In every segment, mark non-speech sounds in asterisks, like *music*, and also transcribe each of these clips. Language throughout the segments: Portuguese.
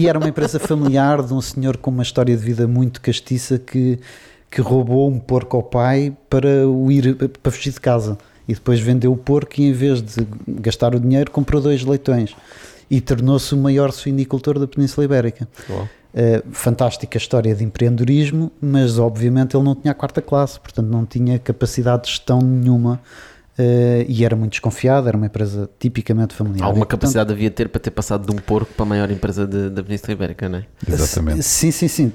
E era uma empresa familiar de um senhor com uma história de vida muito castiça que, que roubou um porco ao pai para o ir para fugir de casa. E depois vendeu o porco e em vez de gastar o dinheiro comprou dois leitões. E tornou-se o maior suinicultor da Península Ibérica. Uau. Uh, fantástica história de empreendedorismo, mas obviamente ele não tinha a quarta classe, portanto não tinha capacidade de gestão nenhuma uh, e era muito desconfiado, era uma empresa tipicamente familiar. Alguma E, portanto, capacidade havia de ter para ter passado de um porco para a maior empresa de- da Península Ibérica, não é? Exatamente. Sim, sim, sim.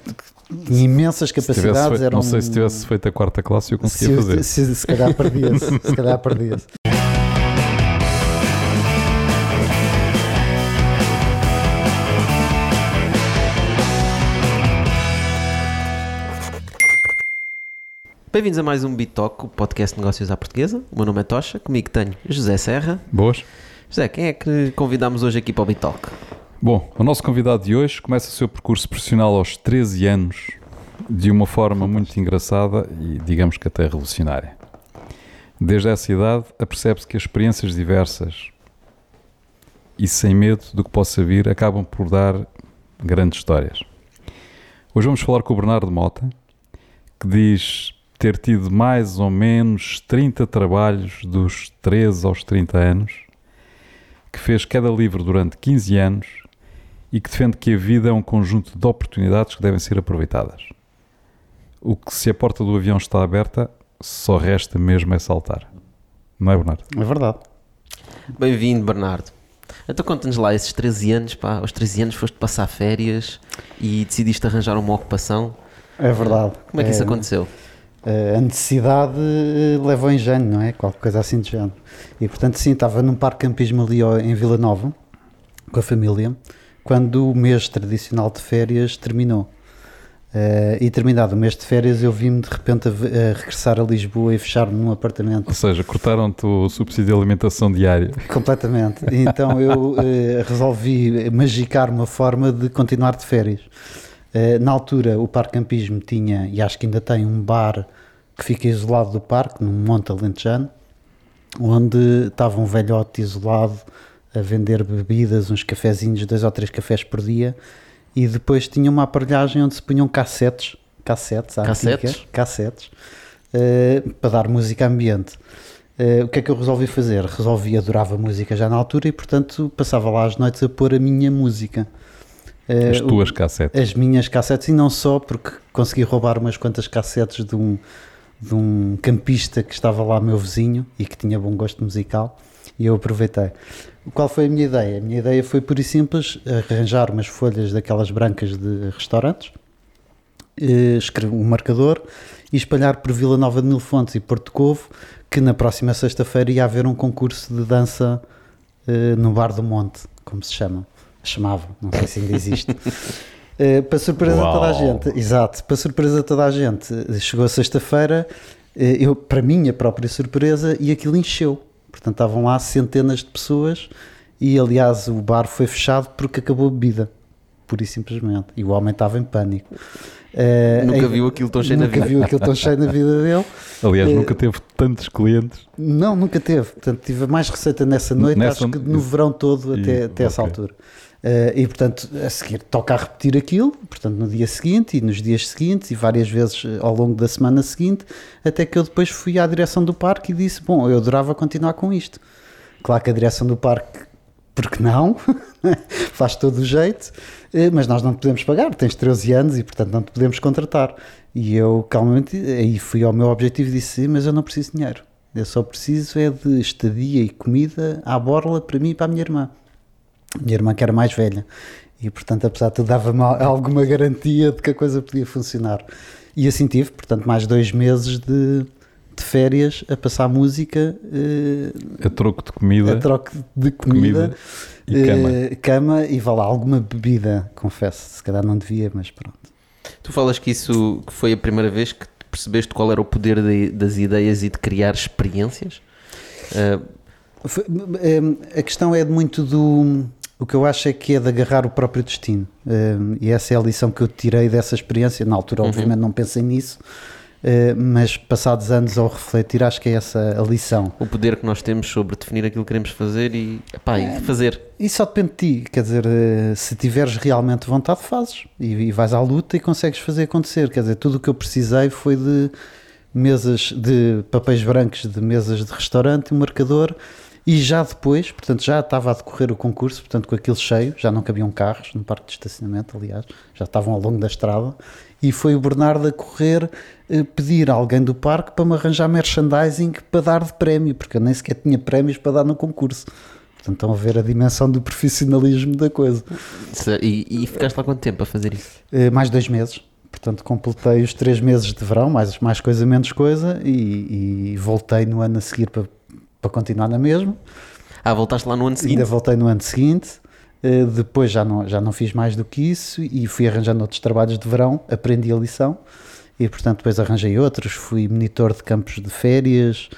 Tinha imensas Se tivesse capacidades. feito- eram... não sei se tivesse feito a quarta classe eu conseguia se, fazer. Se, se calhar perdia-se. se calhar perdia-se. *laughs* Bem-vindos a mais um Bitalk, o podcast de negócios à portuguesa. O meu nome é Tocha, comigo tenho José Serra. Boas? José, quem é que convidámos hoje aqui para o Bitalk? Bom, o nosso convidado de hoje começa o seu percurso profissional aos 13 anos de uma forma muito engraçada e digamos que até revolucionária. Desde essa idade apercebe-se que as experiências diversas e sem medo do que possa vir acabam por dar grandes histórias. Hoje vamos falar com o Bernardo Mota, que diz ter tido mais ou menos 30 trabalhos dos 13 aos 30 anos, que fez cada livro durante 15 anos e que defende que a vida é um conjunto de oportunidades que devem ser aproveitadas. O que se a porta do avião está aberta, só resta mesmo é saltar. Não é, Bernardo? É verdade. Bem-vindo, Bernardo. Então conta-nos lá, esses 13 anos, pá, aos 13 anos foste passar férias e decidiste arranjar uma ocupação. É verdade. Como é que isso É, aconteceu? A necessidade eh, leva ao engenho, não é? Qualquer coisa assim de género. E portanto, sim, estava num parque campismo ali em Vila Nova, com a família, quando o mês tradicional de férias terminou. Eh, e terminado o mês de férias, eu vi-me de repente a, a regressar a Lisboa e fechar-me num apartamento Ou seja, cortaram-te o subsídio de alimentação diária. *laughs* Completamente. Então eu eh, resolvi magicar uma forma de continuar de férias. Eh, na altura, o Parque Campismo tinha, e acho que ainda tem, um bar que fica isolado do parque, num monte alentejano, onde estava um velhote isolado a vender bebidas, uns cafezinhos, dois ou três cafés por dia, e depois tinha uma aparelhagem onde se punham cassetes, cassetes, Cassetes? antiga, cassetes, eh, para dar música ambiente. Eh, o que é que eu resolvi fazer? Resolvi, adorava música já na altura e, portanto, passava lá às noites a pôr a minha música. Eh, As tuas cassetes. as minhas cassetes, e não só, porque consegui roubar umas quantas cassetes de um, de um campista que estava lá, meu vizinho, e que tinha bom gosto musical, e eu aproveitei. Qual foi a minha ideia? A minha ideia foi, por e simples, arranjar umas folhas daquelas brancas de restaurantes, eh, escrever um marcador e espalhar por Vila Nova de Mil Fontes e Porto Covo que na próxima sexta-feira ia haver um concurso de dança eh, no Bar do Monte, como se chama. Chamava, não sei se ainda existe. *laughs* Eh, para surpresa de toda a gente, exato, para surpresa de toda a gente, chegou a sexta-feira, eh, eu, para minha própria surpresa, e aquilo encheu. Portanto, estavam lá centenas de pessoas e, aliás, o bar foi fechado porque acabou a bebida, pura e simplesmente. E o homem estava em pânico. Eh, Nunca aí- viu aquilo tão cheio na nunca vida. viu aquilo tão cheio na vida dele. Aliás, eh, nunca teve tantos clientes. Não, nunca teve. Portanto, tive mais receita nessa noite, Nessa- acho que no verão todo E- até, até essa ok. altura. Eh, e portanto, a seguir toca a repetir aquilo, portanto, no dia seguinte e nos dias seguintes e várias vezes eh, ao longo da semana seguinte, até que eu depois fui à direção do parque e disse: Bom, eu adorava continuar com isto. Claro que a direção do parque, porque não? *laughs* Faz todo o jeito, eh, mas nós não te podemos pagar, tens 13 anos e portanto não te podemos contratar. E eu calmamente aí fui ao meu objetivo e disse: "Sim, Mas eu não preciso de dinheiro, eu só preciso é de estadia e comida à borla para mim e para a minha irmã. Minha irmã que era mais velha. E portanto, apesar de tudo, dava-me al- alguma garantia de que a coisa podia funcionar. E assim tive, portanto, mais dois meses de, de férias a passar música eh, A troco de comida a troca de comida, comida e cama. eh, cama e vá lá, alguma bebida, confesso. Se calhar não devia, mas pronto. Tu falas que isso que foi a primeira vez que percebeste qual era o poder de- das ideias e de criar experiências? Foi- eh, A questão é muito do. O que eu acho é que é de agarrar o próprio destino. Eh, E essa é a lição que eu tirei dessa experiência. Na altura, obviamente, não pensei nisso, eh, mas passados anos ao refletir, acho que é essa a lição. o poder que nós temos sobre definir aquilo que queremos fazer e, epá, e fazer. Isso só depende de ti, quer dizer, eh, se tiveres realmente vontade, fazes e, e vais à luta e consegues fazer acontecer. Quer dizer, tudo o que eu precisei foi de mesas, de papéis brancos, de mesas de restaurante, um marcador e já depois, portanto, já estava a decorrer o concurso, portanto, com aquilo cheio, já não cabiam carros no parque de estacionamento, aliás, já estavam ao longo da estrada e foi o Bernardo a correr eh, pedir a alguém do parque para me arranjar merchandising para dar de prémio, porque eu nem sequer tinha prémios para dar no concurso. Portanto, estão a ver a dimensão do profissionalismo da coisa. E, e ficaste lá quanto tempo a fazer isso? Eh, mais dois meses. Portanto, completei os três meses de verão, mais, mais coisa, menos coisa, e, e voltei no ano a seguir para, para continuar na mesma. Ah, voltaste lá no ano seguinte? Ainda voltei no ano seguinte. eh, depois já não, já não fiz mais do que isso e fui arranjando outros trabalhos de verão, aprendi a lição e, portanto, depois arranjei outros. Fui monitor de campos de férias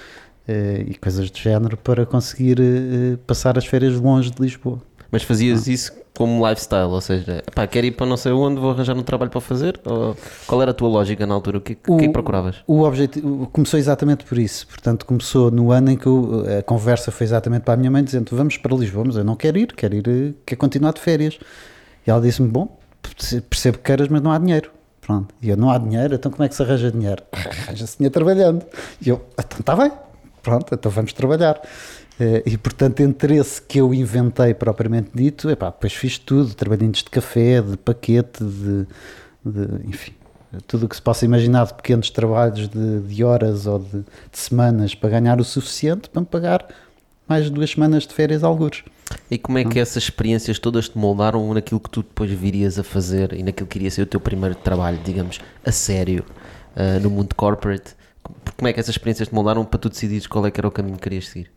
eh, e coisas do género para conseguir eh, passar as férias longe de Lisboa. Mas fazias isso como lifestyle, ou seja, pá, quero ir para não sei onde, vou arranjar um trabalho para fazer? Ou qual era a tua lógica na altura? O que, o que é procuravas? O objetivo começou exatamente por isso. Portanto, começou no ano em que eu- a conversa foi exatamente para a minha mãe, dizendo: Vamos para Lisboa, mas eu não quero ir, quero ir, eh, quero continuar de férias. E ela disse-me: Bom, percebo que queiras, mas não há dinheiro. Pronto. E eu: Não há dinheiro, então como é que se arranja dinheiro? *laughs* Arranja-se dinheiro trabalhando. E eu: Então está bem, pronto, então vamos trabalhar. Eh, E portanto, entre esse que eu inventei propriamente dito, epá, depois fiz tudo: trabalhinhos de café, de paquete, de, de- enfim, tudo o que se possa imaginar de pequenos trabalhos de, de horas ou de, de semanas para ganhar o suficiente para me pagar mais duas semanas de férias algures. E como é que essas experiências todas te moldaram naquilo que tu depois virias a fazer e naquilo que iria ser o teu primeiro trabalho, digamos, a sério, ah, no mundo corporate? Como é que essas experiências te moldaram para tu decidires qual é que era o caminho que querias seguir?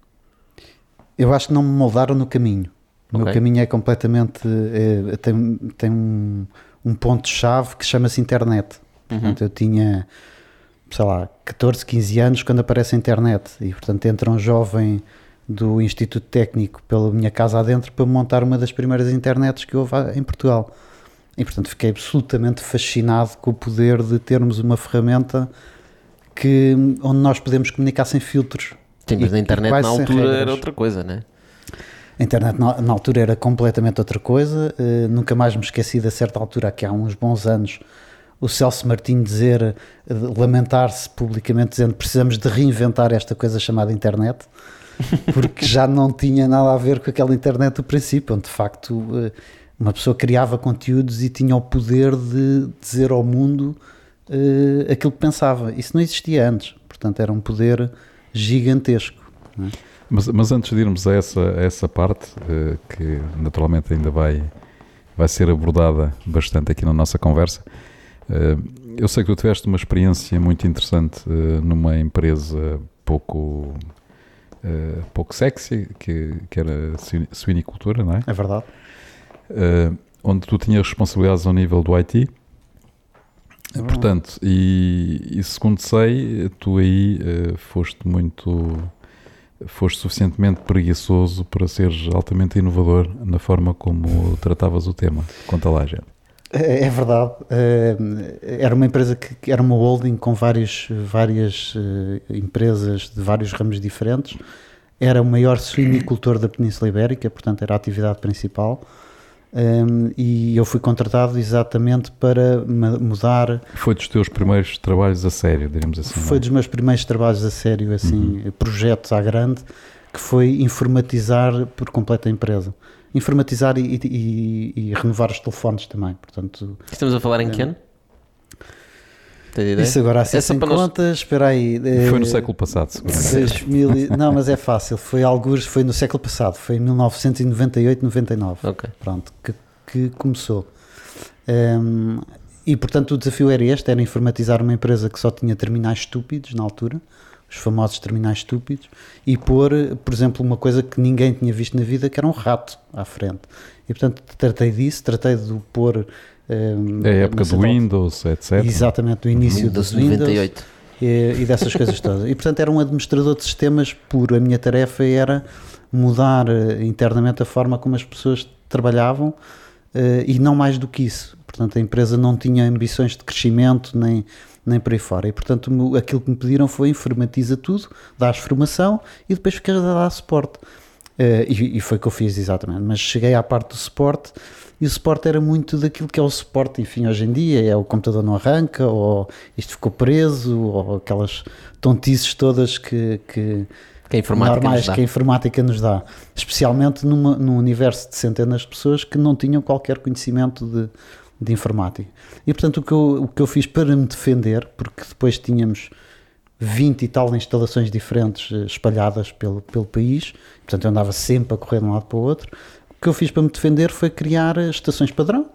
Eu acho que não me moldaram no caminho. O meu Ok. caminho é completamente. é, tem tem um, um ponto-chave que chama-se internet. Portanto, eu tinha, sei lá, 14, 15 anos quando aparece a internet. E, portanto, entra um jovem do Instituto Técnico pela minha casa adentro para montar uma das primeiras internets que houve em Portugal. E, portanto, fiquei absolutamente fascinado com o poder de termos uma ferramenta que, onde nós podemos comunicar sem filtros. Sim, mas na internet na altura era outra coisa, né? A internet na, na altura era completamente outra coisa. eh, nunca mais me esqueci de a certa altura, que há uns bons anos, o Celso Martinho dizer, eh, lamentar-se publicamente, dizendo precisamos de reinventar esta coisa chamada internet, *laughs* porque já não tinha nada a ver com aquela internet do princípio, onde de facto eh, uma pessoa criava conteúdos e tinha o poder de dizer ao mundo aquilo que pensava. Isso não existia antes, portanto era um poder gigantesco. é? Mas, mas antes de irmos a essa, a essa parte, eh, que naturalmente ainda vai, vai ser abordada bastante aqui na nossa conversa, eh, eu sei que tu tiveste uma experiência muito interessante eh, numa empresa pouco, eh, pouco sexy, que, que era suini- suinicultura, não é? É verdade. Eh, onde tu tinhas responsabilidades ao nível do IT. É. Portanto, e, e segundo sei, tu aí eh, foste muito, foste suficientemente preguiçoso para seres altamente inovador na forma como tratavas o tema. Conta lá, gente. É, é verdade. Eh, Era uma empresa que, que era uma holding com várias, várias eh, empresas de vários ramos diferentes. Era o maior suinicultor da Península Ibérica, portanto era a atividade principal. Um, e eu fui contratado exatamente para mudar. Foi dos teus primeiros trabalhos a sério, diríamos assim. Foi não dos meus primeiros trabalhos a sério, assim, projetos à grande, que foi informatizar por completo a empresa. Informatizar e, e- e renovar os telefones também. Portanto, Estamos a falar em que ano? Isso agora assim Essa sem nós- contas, espera aí. é? Foi no eh, século passado, seguramente. 2000 e- não, mas é fácil. Foi alguns, foi no século passado, foi em 1998, 99. Ok. Pronto, que, que começou. Ehm, e portanto o desafio era este: era informatizar uma empresa que só tinha terminais estúpidos na altura, os famosos terminais estúpidos, e pôr, por exemplo, uma coisa que ninguém tinha visto na vida, que era um rato à frente. E portanto tratei disso, tratei de pôr. Ehm, É a época do central- Windows, etc. Exatamente, do início Windows dos Windows 98. e, e dessas coisas todas. E portanto era um administrador de sistemas puro. A minha tarefa era mudar eh, internamente a forma como as pessoas trabalhavam eh, e não mais do que isso. Portanto a empresa não tinha ambições de crescimento nem, nem por aí fora. E portanto aquilo que me pediram foi informatiza tudo, dás formação e depois ficas a dar suporte. Uh, e, e, foi o que eu fiz exatamente. Mas cheguei à parte do suporte e o suporte era muito daquilo que é o suporte, enfim, hoje em dia, é o computador não arranca, ou isto ficou preso, ou aquelas tontices todas que, que, que a informática normais nos dá. que a informática nos dá, especialmente numa, num universo de centenas de pessoas que não tinham qualquer conhecimento de, de informática. E portanto o que, eu, o que eu fiz para me defender, porque depois tínhamos 20 e tal instalações diferentes eh, espalhadas pelo, pelo país, portanto eu andava sempre a correr de um lado para o outro. O que eu fiz para me defender foi criar estações padrão,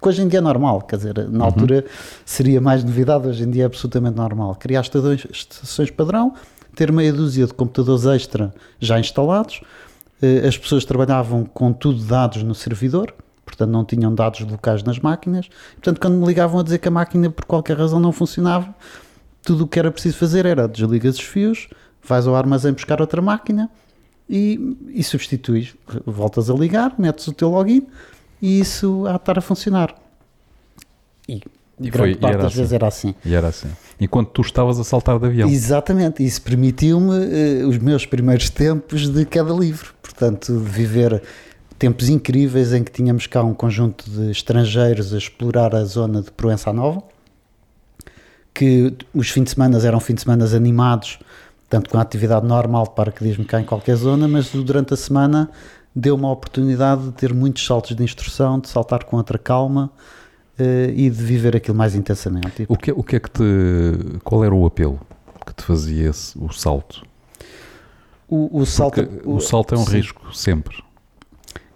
que hoje em dia é normal, quer dizer, na Uhum. altura seria mais novidade, hoje em dia é absolutamente normal. Criar estações, estações padrão, ter meia dúzia de computadores extra já instalados, eh, as pessoas trabalhavam com tudo dados no servidor, portanto não tinham dados locais nas máquinas, portanto quando me ligavam a dizer que a máquina por qualquer razão não funcionava, tudo o que era preciso fazer era desligas os fios, vais ao armazém buscar outra máquina e, e substituís, voltas a ligar, metes o teu login e isso há de estar a funcionar. E, E grande foi- parte era das vezes assim. era assim. E era assim. Enquanto tu estavas a saltar de avião. Exatamente, isso permitiu-me eh, os meus primeiros tempos de queda livre, portanto, de viver tempos incríveis em que tínhamos cá um conjunto de estrangeiros a explorar a zona de Proença Nova, que os fins de semana eram fins de semana animados, tanto com a atividade normal de paraquedismo cá em qualquer zona, mas durante a semana deu-me a oportunidade de ter muitos saltos de instrução, de saltar com outra calma eh, e de viver aquilo mais intensamente. O que, o que é que te. Qual era o apelo que te fazia esse- o salto? o, o salto, Porque o salto é um sim. risco, sempre.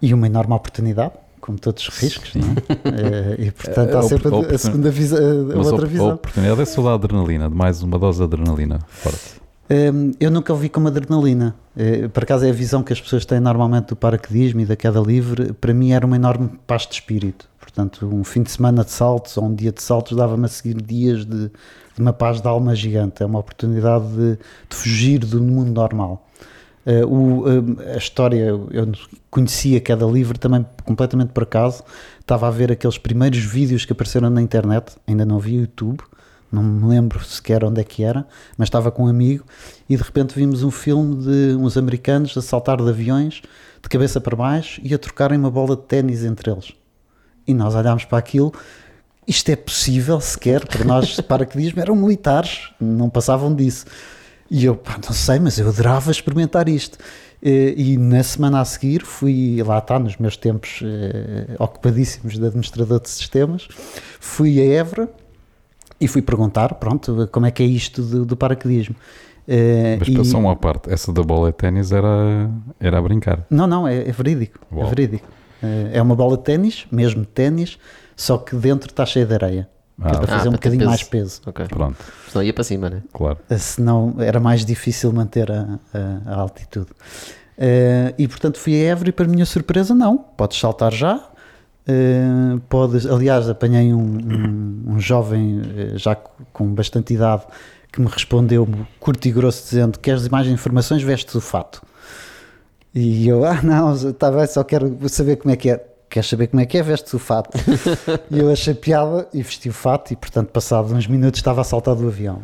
E uma enorme oportunidade, como todos os riscos, não é? Eh, e portanto *laughs* A há sempre a, a segunda visão, a a, outra a visão. oportunidade é só da adrenalina, de mais uma dose de adrenalina forte. Hum, eu nunca o vi como adrenalina. Eh, por acaso é a visão que as pessoas têm normalmente do paraquedismo e da queda livre. Para mim era uma enorme paz de espírito. Portanto, um fim de semana de saltos ou um dia de saltos dava-me a seguir dias de, de uma paz de alma gigante. É uma oportunidade de, de fugir do mundo normal. Eh, o, eh, a história, eu conhecia queda livre também completamente por acaso. Estava a ver aqueles primeiros vídeos que apareceram na internet, ainda não vi YouTube, não me lembro sequer onde é que era, mas estava com um amigo e de repente vimos um filme de uns americanos a saltar de aviões de cabeça para baixo e a trocarem uma bola de ténis entre eles. E nós olhámos para aquilo, isto é possível sequer, para nós *laughs* paraquedismo eram militares, não passavam disso. E eu, pá, não sei, mas eu adorava experimentar isto. Eh, E na semana a seguir fui, lá está, nos meus tempos eh, ocupadíssimos de administrador de sistemas, fui a Évora e fui perguntar, pronto, como é que é isto do, do paraquedismo. Eh, Mas e- passou uma parte, essa da bola de ténis era, era a brincar. Não, não, é, é verídico. Uau. É verídico. Eh, É uma bola de ténis, mesmo ténis, só que dentro está cheia de areia. que é Ah, para Ah, fazer um para ter bocadinho peso. mais peso. Ok. Pronto, Senão ia para cima, né? claro. Eh, Senão era mais difícil manter a, a- a altitude. Eh, e portanto fui a Évora e para minha surpresa não, podes saltar já. Eh, podes, aliás, apanhei um, um- um jovem eh, já co- com bastante idade que me respondeu curto e grosso dizendo queres mais informações, veste o fato. E eu, ah não, está bem, só quero saber como é que é. Queres saber como é que é? Veste o fato. *laughs* e eu achei piada e vesti o fato e portanto passado uns minutos estava a saltar do avião.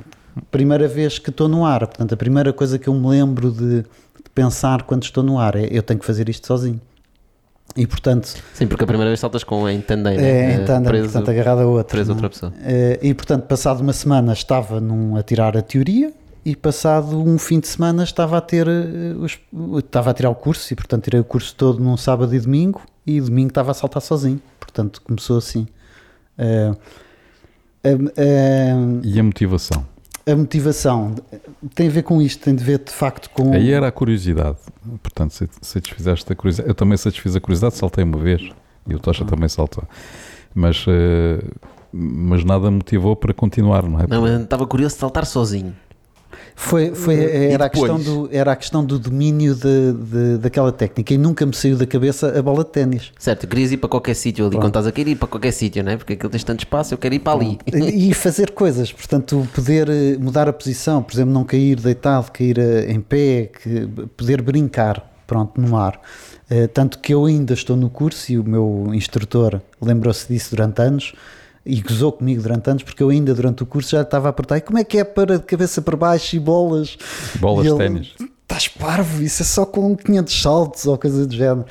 Primeira vez que estou no ar, portanto a primeira coisa que eu me lembro de, de pensar quando estou no ar é eu tenho que fazer isto sozinho. E portanto, Sim, porque a primeira vez saltas com a entendei, né? é, Eh, então, preso, portanto agarrado a outra. preso a é? outra pessoa. Eh, e portanto, passado uma semana estava num, a tirar a teoria e passado um fim de semana estava a ter eh, os- estava a tirar o curso e portanto tirei o curso todo num sábado e domingo e domingo estava a saltar sozinho. Portanto, começou assim. Eh, a- a- E a motivação? A motivação tem a ver com isto, tem a ver de facto com. Aí era a curiosidade. Portanto, se- satisfizeste a curiosidade. Eu também satisfiz a curiosidade, saltei uma vez. E o Ah. Tocha também saltou. Mas, eh, mas nada me motivou para continuar, não é? Não, mas estava curioso de saltar sozinho. Foi, foi, era, a questão do, era a questão do domínio de, de- daquela técnica e nunca me saiu da cabeça a bola de ténis. Certo, querias ir para qualquer sítio ali, Pronto. quando estás a querer ir para qualquer sítio, não é? Porque aquilo tem tanto espaço, eu quero ir para ali. E fazer coisas, portanto, poder eh, mudar a posição, por exemplo, não cair deitado, cair eh, em pé, poder brincar, pronto, no ar. Eh, Tanto que eu ainda estou no curso e o meu instrutor lembrou-se disso durante anos e gozou comigo durante anos, porque eu ainda durante o curso já estava a apertar. E como é que é para de cabeça para baixo e bolas? Bolas de ténis. estás parvo, isso é só com 500 saltos ou coisa do género.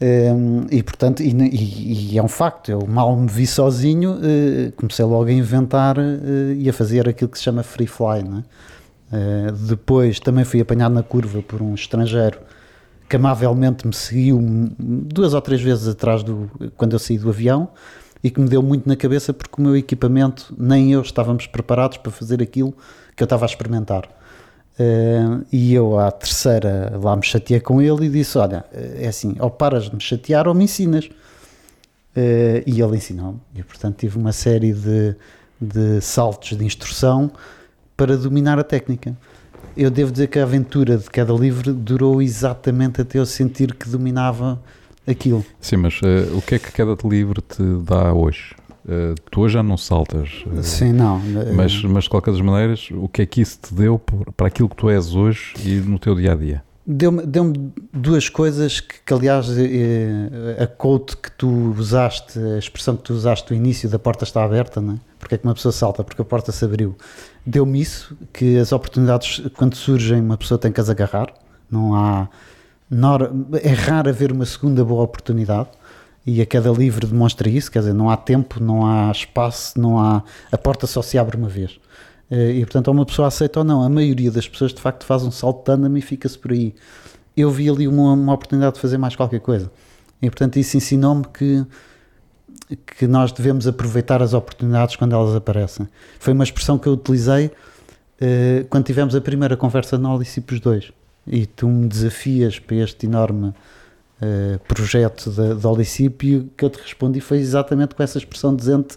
Um, e portanto, e, e, e, é um facto, eu mal me vi sozinho, uh, comecei logo a inventar uh, e a fazer aquilo que se chama free fly. Uh, depois também fui apanhado na curva por um estrangeiro que amavelmente me seguiu duas ou três vezes atrás do quando eu saí do avião e que me deu muito na cabeça porque o meu equipamento nem eu estávamos preparados para fazer aquilo que eu estava a experimentar. Uh, e eu à terceira lá me chateei com ele e disse: Olha, é assim, ou paras de me chatear ou me ensinas. Uh, e ele ensinou-me. E portanto tive uma série de, de saltos de instrução para dominar a técnica. Eu devo dizer que a aventura de cada livro durou exatamente até eu sentir que dominava aquilo. Sim, mas uh, o que é que cada livro te dá hoje? Uh, tu hoje já não saltas. Uh, Sim, não. Mas, mas de qualquer das maneiras, o que é que isso te deu para aquilo que tu és hoje e no teu dia a dia? Deu-me deu duas coisas que, que, aliás, a quote que tu usaste, a expressão que tu usaste no início da porta está aberta, não é? Porque é que uma pessoa salta? Porque a porta se abriu. Deu-me isso, que as oportunidades, quando surgem, uma pessoa tem que as agarrar. Não há. É raro haver uma segunda boa oportunidade e a cada livro demonstra isso, quer dizer, não há tempo, não há espaço, não há a porta só se abre uma vez. Eh, e portanto, ou uma pessoa aceita ou não. A maioria das pessoas de facto faz um salto de ânimo e fica-se por aí. Eu vi ali uma, uma oportunidade de fazer mais qualquer coisa. E portanto, isso ensinou-me que que nós devemos aproveitar as oportunidades quando elas aparecem. Foi uma expressão que eu utilizei uh, quando tivemos a primeira conversa no Olicipos 2 e tu me desafias para este enorme uh, projeto da Olicip e o que eu te respondi foi exatamente com essa expressão dizendo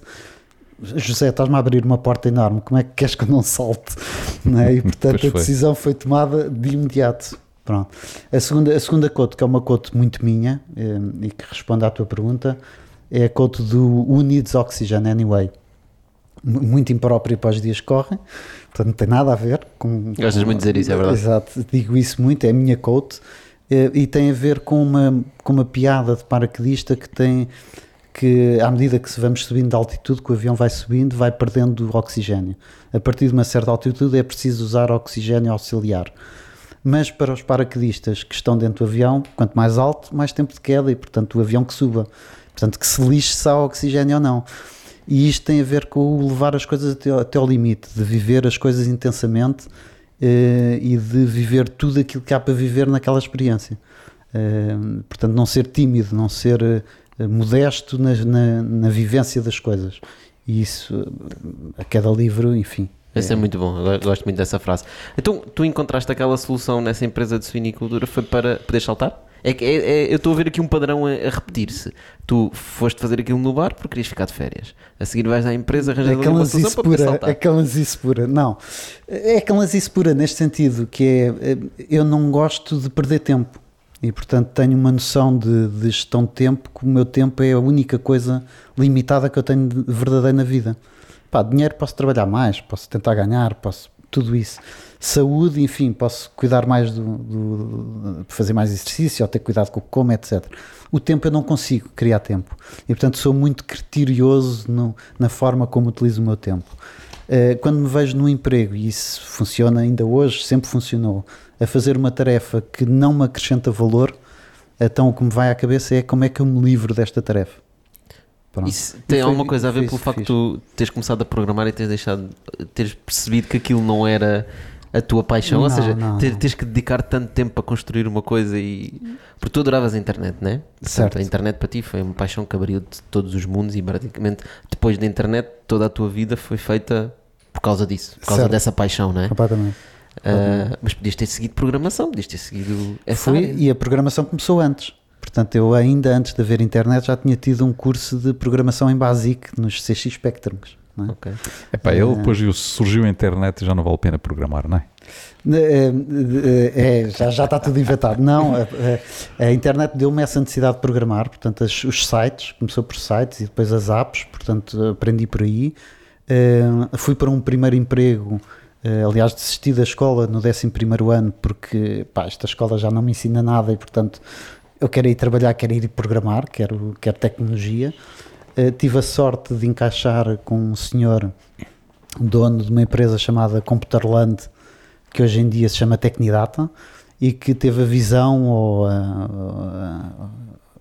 José, estás-me a abrir uma porta enorme, como é que queres que eu não salte? *laughs* Não é? E portanto a decisão foi tomada de imediato. Pronto. A segunda, a segunda cote, que é uma cote muito minha eh, e que responde à tua pergunta, é a cote do Who Needs Oxygen Anyway. Muito impróprio para os dias que correm, portanto não tem nada a ver com. Gostas muito de dizer isso, é verdade? Exato, digo isso muito, é a minha cote eh, e tem a ver com uma, com uma piada de paraquedista que tem que à medida que se vamos subindo de altitude, que o avião vai subindo, vai perdendo oxigênio. A partir de uma certa altitude é preciso usar oxigênio auxiliar. Mas para os paraquedistas que estão dentro do avião, quanto mais alto, mais tempo de queda e, portanto, o avião que suba. Portanto, que se lixe se há oxigênio ou não. E isto tem a ver com levar as coisas até, até ao limite, de viver as coisas intensamente uh, e de viver tudo aquilo que há para viver naquela experiência. Uh, portanto, não ser tímido, não ser uh, modesto na, na, na, vivência das coisas. E isso, a cada livro, enfim. Esse é, é muito bom, eu gosto muito dessa frase. Então, tu encontraste aquela solução nessa empresa de suinicultura foi para poder saltar? É que é, é, eu estou a ver aqui um padrão a, a repetir-se. Tu foste fazer aquilo no bar porque querias ficar de férias. A seguir vais à empresa arranjar uma solução para saltar. É canlazice pura, não. É canlazice pura neste sentido, que é, eu não gosto de perder tempo. E portanto tenho uma noção de, de gestão de tempo, que o meu tempo é a única coisa limitada que eu tenho de verdadeira na vida. Pá, dinheiro posso trabalhar mais, posso tentar ganhar, posso tudo isso saúde, enfim, posso cuidar mais do, do, fazer mais exercício ou ter cuidado com o como, etc. O tempo eu não consigo criar tempo e portanto sou muito criterioso no, na forma como utilizo o meu tempo. Uh, quando me vejo no emprego, e isso funciona ainda hoje, sempre funcionou, a fazer uma tarefa que não me acrescenta valor, então o que me vai à cabeça é como é que eu me livro desta tarefa. Pronto. Isso tem alguma coisa a ver pelo facto de tu teres começado a programar e teres deixado, teres percebido que aquilo não era a tua paixão, não, ou seja, não, ter, tens que dedicar tanto tempo para construir uma coisa e. Porque tu adoravas a internet, não é? Certo. a internet para ti foi uma paixão que abriu de todos os mundos e praticamente depois da internet toda a tua vida foi feita por causa disso, por causa certo. dessa paixão, não é? Completamente. Uh, mas podias ter seguido programação, podias ter seguido essa Fui, E a programação começou antes. Portanto, eu ainda antes de haver internet já tinha tido um curso de programação em Basic nos CX Spectrums. É? Okay. Epá, ele depois surgiu a internet e já não vale a pena programar, não é? É, é, já, já está tudo inventado. Não, a, a, a internet deu-me essa necessidade de programar, portanto, as, os sites, começou por sites e depois as apps, portanto, aprendi por aí. Uh, fui para um primeiro emprego, uh, aliás, desisti da escola no 11 ano, porque pá, esta escola já não me ensina nada e, portanto, eu quero ir trabalhar, quero ir programar, quero, quero tecnologia. Uh, tive a sorte de encaixar com um senhor dono de uma empresa chamada Computerland, que hoje em dia se chama Tecnidata, e que teve a visão ou,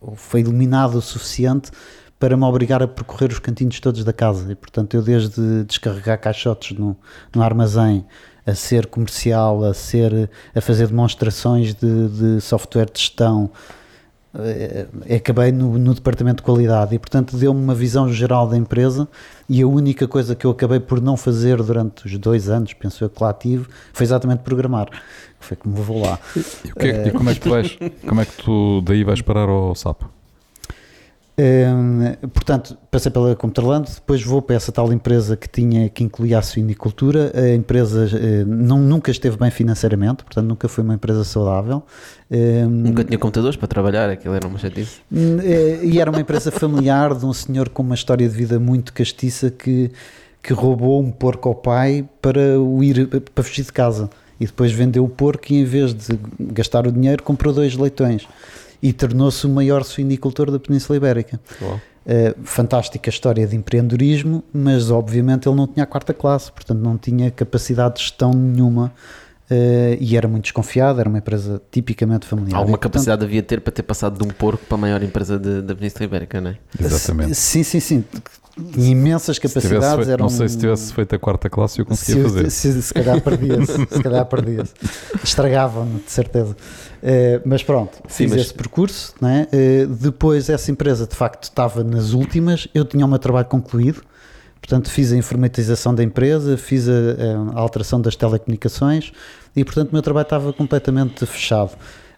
ou foi iluminado o suficiente para me obrigar a percorrer os cantinhos todos da casa. E, portanto, eu desde descarregar caixotes no, no armazém, a ser comercial, a ser a fazer demonstrações de, de software de gestão, eh, acabei no, no, departamento de qualidade e portanto deu-me uma visão geral da empresa e a única coisa que eu acabei por não fazer durante os dois anos, penso eu que lá tive, foi exatamente programar foi como vou lá e, é, e como é que tu vais como é que tu daí vais parar ao sapo? Um, portanto, passei pela Computerland, depois vou para essa tal empresa que tinha que incluía a suinicultura. A empresa uh, não, nunca esteve bem financeiramente, portanto, nunca foi uma empresa saudável. Um, nunca tinha computadores para trabalhar, aquilo era uma chatice. Uh, e era uma empresa familiar de um senhor com uma história de vida muito castiça que, que roubou um porco ao pai para o ir para fugir de casa e depois vendeu o porco e em vez de gastar o dinheiro comprou dois leitões e tornou-se o maior suinicultor da Península Ibérica. Uh, fantástica história de empreendedorismo, mas obviamente ele não tinha a quarta classe, portanto não tinha capacidade de gestão nenhuma Uh, e era muito desconfiado, era uma empresa tipicamente familiar. Alguma capacidade havia de ter para ter passado de um porco para a maior empresa da Península Ibérica, não é? Exatamente. Sim, sim, sim. Tinha imensas capacidades. Feito, eram, não sei se tivesse feito a quarta classe eu conseguia se, fazer. Se, se calhar perdia-se. se calhar perdia-se. *laughs* Estragavam-me, de certeza. Uh, mas pronto, sim, fiz mas... esse percurso. Né? Uh, depois, essa empresa de facto estava nas últimas. Eu tinha o meu trabalho concluído. Portanto, fiz a informatização da empresa, fiz a, a alteração das telecomunicações e, portanto, o meu trabalho estava completamente fechado.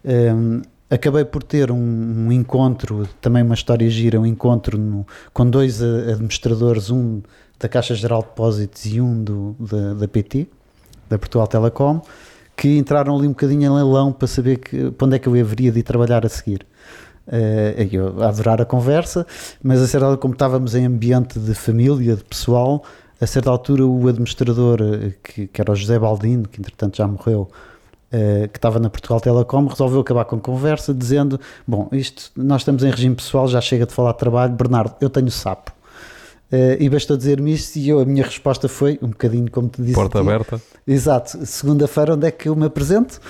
Um, acabei por ter um, um, encontro, também uma história gira, um encontro no, com dois administradores, um da Caixa Geral de Depósitos e um do, da, da PT, da Portugal Telecom, que entraram ali um bocadinho em leilão para saber que, para onde é que eu haveria de ir trabalhar a seguir. Uh, eu a adorar a conversa, mas a certa altura, como estávamos em ambiente de família, de pessoal, a certa altura o administrador, eh, que, que era o José Baldino, que entretanto já morreu, uh, que estava na Portugal Telecom, resolveu acabar com a conversa dizendo: Bom, isto nós estamos em regime pessoal, já chega de falar de trabalho, Bernardo, eu tenho sapo. Uh, e bastou dizer-me isto e eu, a minha resposta foi um bocadinho como te disse. Porta aberta. Exato. Segunda-feira, onde é que eu me apresento?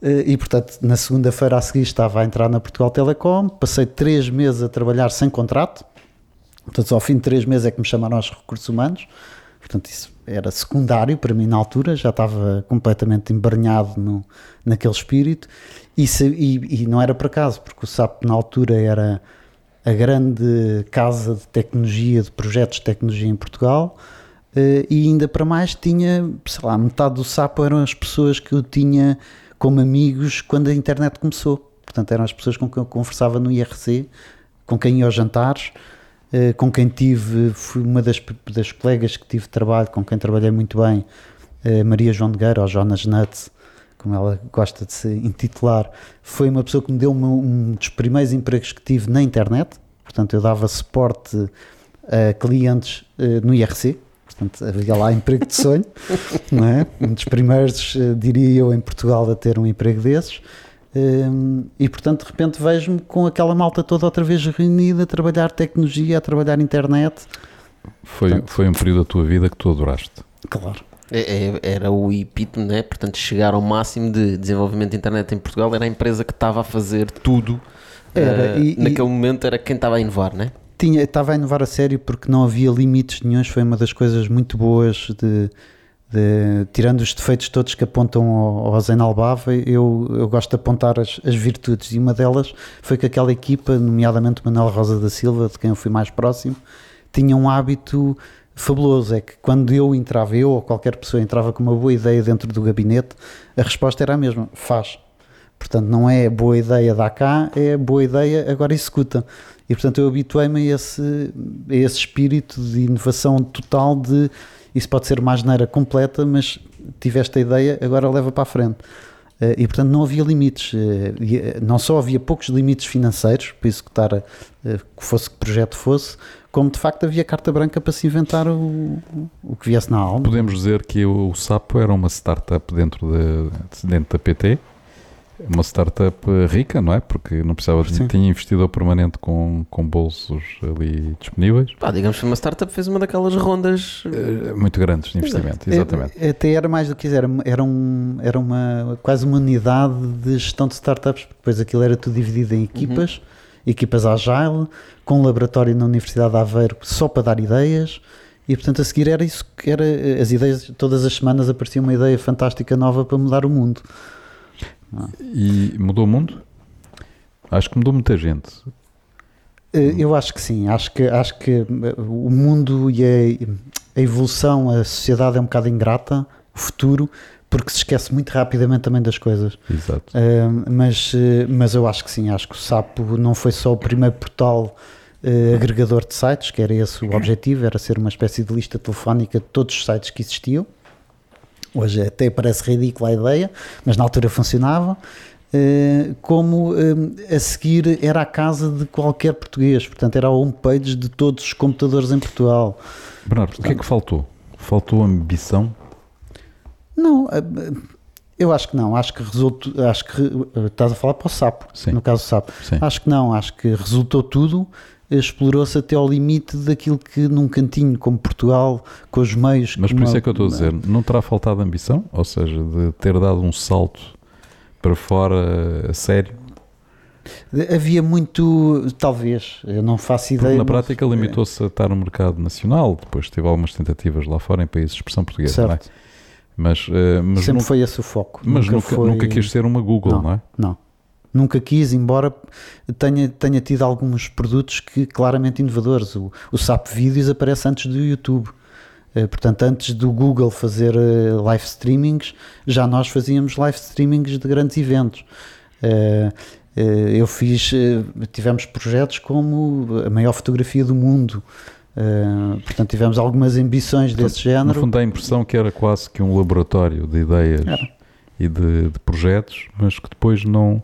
Eh, e portanto, na segunda-feira a seguir estava a entrar na Portugal Telecom, passei três meses a trabalhar sem contrato, portanto, ao fim de três meses é que me chamaram aos recursos humanos, portanto, isso era secundário para mim na altura, já estava completamente embarinhado no, naquele espírito, e, se, e, e não era por acaso, porque o SAP na altura era a grande casa de tecnologia, de projetos de tecnologia em Portugal, eh, e ainda para mais tinha, sei lá, metade do SAP eram as pessoas que eu tinha como amigos quando a internet começou. Portanto, eram as pessoas com quem eu conversava no IRC, com quem ia aos jantares, eh, com quem tive, fui uma das, das colegas que tive trabalho, com quem trabalhei muito bem, eh, Maria João de Gueira, ou Jonas Nuts, como ela gosta de se intitular, foi uma pessoa que me deu um dos primeiros empregos que tive na internet. Portanto, eu dava suporte a clientes eh, no IRC, Portanto, havia lá emprego de sonho, *laughs* não é? Um dos primeiros, eh, diria eu, em Portugal a ter um emprego desses. Ehm, e portanto, de repente, vejo-me com aquela malta toda outra vez reunida a trabalhar tecnologia, a trabalhar internet. Foi, portanto, foi um período da tua vida que tu adoraste. Claro. É, é, era o epítome, né? portanto, chegar ao máximo de desenvolvimento de internet em Portugal era a empresa que estava a fazer tudo. Era, uh, e, naquele e, momento era quem estava a inovar, né? tinha, estava a inovar a sério porque não havia limites nenhums, foi uma das coisas muito boas de, de tirando os defeitos todos que apontam ao, ao Zen Albava, eu, eu gosto de apontar as, as virtudes e uma delas foi que aquela equipa, nomeadamente Manuel Rosa da Silva, de quem eu fui mais próximo, tinha um hábito fabuloso, é que quando eu entrava, eu ou qualquer pessoa entrava com uma boa ideia dentro do gabinete, a resposta era a mesma, faz. Portanto, não é boa ideia, dá cá, é boa ideia, agora executa. E portanto eu habituei-me a esse, a esse espírito de inovação total de isso pode ser uma asneira completa, mas tive esta ideia, agora leva para a frente. Eh, e portanto não havia limites, eh, eh, não só havia poucos limites financeiros para executar que fosse que projeto fosse, como de facto havia carta branca para se inventar o, o que viesse na alma. Podemos dizer que o Sapo era uma startup dentro, de, dentro da PT uma startup rica, não é? Porque não precisava de tinha investidor permanente com, com bolsos ali disponíveis, Pá, digamos que uma startup fez uma daquelas rondas. eh, muito grandes de investimento, exatamente. É, Até era mais do que isso, era, era, um, era uma, quase uma unidade de gestão de startups, porque depois aquilo era tudo dividido em equipas, equipas agile, com um laboratório na Universidade de Aveiro só para dar ideias, e portanto a seguir era isso que era, as ideias, todas as semanas aparecia uma ideia fantástica nova para mudar o mundo. E mudou o mundo? Acho que mudou muita gente. Eh, Eu acho que sim, acho que, acho que eh, o mundo e a, a evolução, a sociedade é um bocado ingrata, o futuro, porque se esquece muito rapidamente também das coisas. Exato. Uh, mas, uh, mas eu acho que sim, acho que o Sapo não foi só o primeiro portal uh, agregador de sites, que era esse o objetivo, era ser uma espécie de lista telefónica de todos os sites que existiam. Hoje até parece ridícula a ideia, mas na altura funcionava. Uh, como a seguir era a casa de qualquer português, portanto era a homepage de todos os computadores em Portugal. Bernardo, o que é que faltou? Faltou ambição? Não, uh, eu acho que não, acho que resultou, acho que uh, estás a falar para o sapo, Sim. no caso do sapo. Sim. Acho que não, acho que resultou tudo, explorou-se até ao limite daquilo que num cantinho como Portugal, com os meios. Mas por isso uma- é que eu estou a dizer, não terá faltado ambição? Ou seja, de ter dado um salto para fora a sério? Havia muito, talvez, eu não faço Porque ideia. na mas- prática limitou-se a estar no mercado nacional, depois teve algumas tentativas lá fora em países de expressão portuguesa, é? Certo, Mas, eh, mas, sempre nunca, foi esse o foco. mas nunca, foi- nunca quis ser uma Google, não, é? Não, nunca quis, embora tenha, tenha tido alguns produtos que claramente inovadores. O, o SAP Vídeos aparece antes do YouTube. Eh, Portanto, antes do Google fazer eh, live streamings, já nós fazíamos live streamings de grandes eventos. Eu fiz, tivemos projetos como a maior fotografia do mundo. Eh, Portanto, tivemos algumas ambições desse No género. fundo dá a impressão que era quase que um laboratório de ideias Era. e de, de projetos, mas que depois não,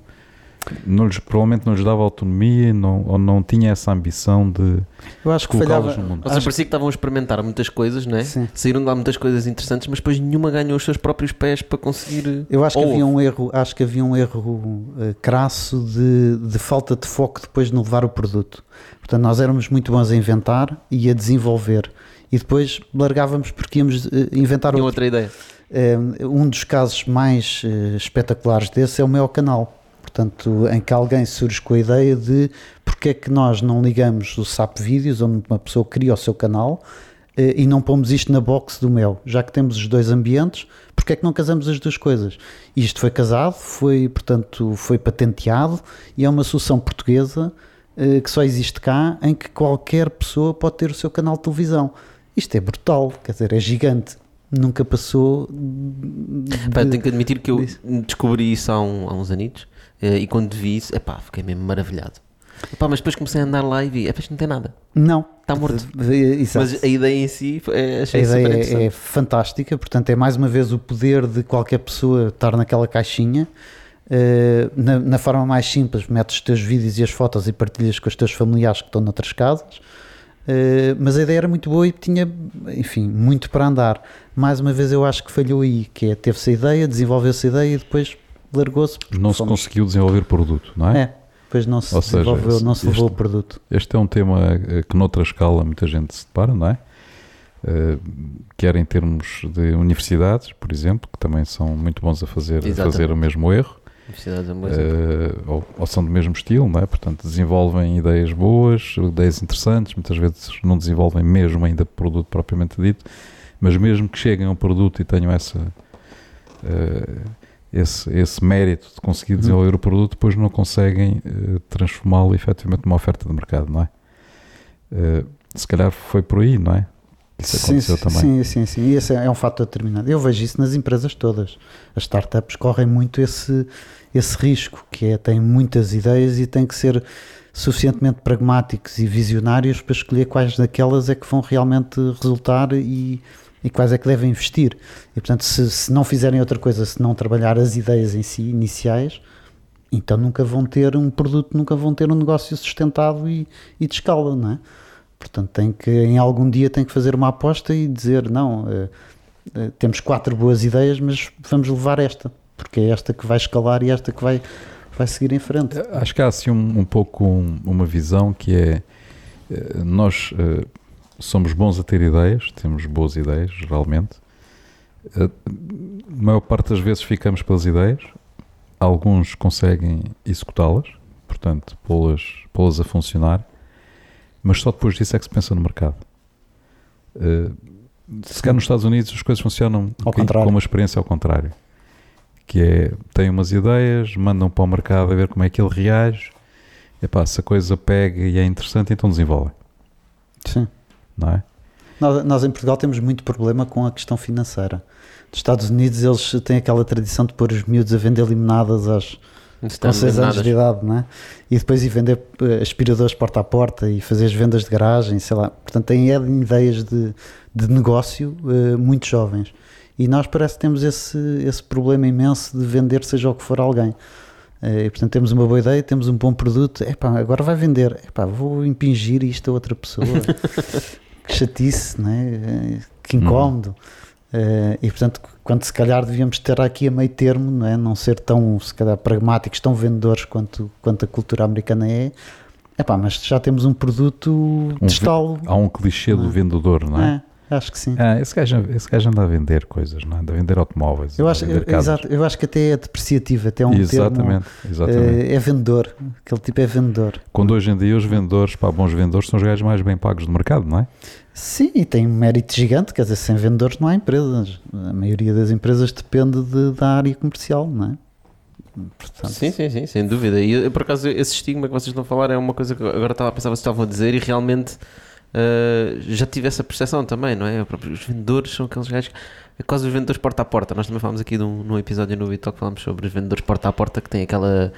não lhes, provavelmente não lhes dava autonomia não, ou não tinha essa ambição de Eu acho que colocá-los falhava. no mundo. Ou seja, Acho- parecia que estavam a experimentar muitas coisas, não é? Sim. Saíram de lá muitas coisas interessantes, mas depois nenhuma ganhou os seus próprios pés para conseguir. Eu acho que Ou havia um erro, acho que havia um erro eh, crasso de, de falta de foco depois no levar o produto. Portanto, nós éramos muito bons a inventar e a desenvolver. E depois largávamos porque íamos eh, inventar outra ideia. Eh, um dos casos mais eh, espetaculares desse é o meu canal. Portanto, em que alguém surge com a ideia de porque é que nós não ligamos o SAP Vídeos, onde uma pessoa cria o seu canal, eh, e não pomos isto na box do Mel, já que temos os dois ambientes, porque é que não casamos as duas coisas? Isto foi casado, foi, portanto, foi patenteado e é uma solução portuguesa eh, que só existe cá, em que qualquer pessoa pode ter o seu canal de televisão. Isto é brutal, quer dizer, é gigante. Nunca passou. de- Pá, tenho que admitir que eu disso. descobri isso há, um- há uns anitos e quando vi isso, epá, fiquei mesmo maravilhado. Epá, mas depois comecei a andar lá e vi, epá, isto não tem nada, Não. está morto. Exato. Mas a ideia em si é, A achei super ideia é, é fantástica, portanto, é mais uma vez o poder de qualquer pessoa estar naquela caixinha. eh, na, na forma mais simples, metes os teus vídeos e as fotos e partilhas com os teus familiares que estão noutras casas. Eh, mas a ideia era muito boa e tinha, enfim, muito para andar. Mais uma vez, eu acho que falhou aí, que é teve-se a ideia, desenvolveu-se a ideia e depois largou-se. não se fomos- conseguiu desenvolver produto, não é? É, depois não se Ou seja, desenvolveu, não se levou o produto. Este é um tema eh, que noutra escala muita gente se depara, não é? Eh, quer em termos de universidades, por exemplo, que também são muito bons a fazer, a fazer o mesmo erro, Universidade é um bom exemplo. eh, ou, ou são do mesmo estilo, não é? Portanto, desenvolvem ideias boas, ideias interessantes, muitas vezes não desenvolvem mesmo ainda produto propriamente dito, mas mesmo que cheguem a um produto e tenham essa, eh, esse, esse mérito de conseguir desenvolver o produto, depois não conseguem eh, transformá-lo efetivamente numa oferta de mercado, não é? Eh, se calhar foi por aí, não é? Isso Sim, aconteceu sim, também. sim, sim, sim. E esse é um fator determinante. Eu vejo isso nas empresas todas. As startups correm muito esse, esse risco, que é têm muitas ideias e têm que ser suficientemente pragmáticos e visionários para escolher quais daquelas é que vão realmente resultar e, e quais é que devem investir. E portanto, se, se não fizerem outra coisa, se não trabalhar as ideias em si, iniciais, então nunca vão ter um produto, nunca vão ter um negócio sustentado e, e de escala, não é? Portanto, tem que, em algum dia tem que fazer uma aposta e dizer, não, eh, eh, temos quatro boas ideias, mas vamos levar esta, porque é esta que vai escalar e esta que vai, vai seguir em frente. Acho que há assim um, um pouco um, uma visão que é eh, nós uh, somos bons a ter ideias, temos boas ideias, geralmente. Uh, a maior parte das vezes ficamos pelas ideias, alguns conseguem executá-las, portanto, pô-las pô a funcionar, mas só depois disso é que se pensa no mercado. Uh, se cá nos Estados Unidos as coisas funcionam ao com uma experiência ao contrário. Que é, têm umas ideias, mandam para o mercado a ver como é que ele reage. Epá, se a coisa pega e é interessante, então desenvolve. Sim. Não é? Nós, nós, em Portugal temos muito problema com a questão financeira. Nos Estados Unidos eles têm aquela tradição de pôr os miúdos a vender limonadas aos, com 6 anos de idade, não é? E depois ir vender eh, aspiradores porta a porta e fazer as vendas de garagem, sei lá. Portanto, têm ideias de, de negócio uh, muito jovens. E nós parece que temos esse, esse problema imenso de vender seja o que for alguém. Uh, e, portanto, temos uma boa ideia, temos um bom produto, epá, agora vai vender, epá, vou impingir isto a outra pessoa. *laughs* que chatice, né? que incómodo. Uhum. Uh, e portanto, quando se calhar devíamos ter aqui a meio termo, não, é? não ser tão se calhar, pragmáticos, tão vendedores quanto, quanto a cultura americana é, Epá, mas já temos um produto um de estalo. Há um clichê do é? vendedor, não é? Acho que sim. Ah, esse, gajo, esse gajo anda a vender coisas, não é? Anda a vender automóveis. Eu acho, eu, exato, eu acho que até é depreciativo, até é um exatamente, termo, exatamente. É, é, vendedor, aquele tipo é vendedor. Quando hoje em dia os vendedores, para bons vendedores, são os gajos mais bem pagos do mercado, não é? Sim, e tem um mérito gigante, quer dizer, sem vendedores não há empresas. A maioria das empresas depende de, da área comercial, não é? Portanto, sim, sim, sim, sem dúvida. E eu, por acaso, esse estigma que vocês estão a falar é uma coisa que agora estava a pensar, vocês estavam a dizer, e realmente uh, já tive essa percepção também, não é? Os vendedores são aqueles gajos. É quase os vendedores porta a porta. Nós também falámos aqui num, num episódio no Vitalk, falamos sobre os vendedores porta a porta que têm aquela.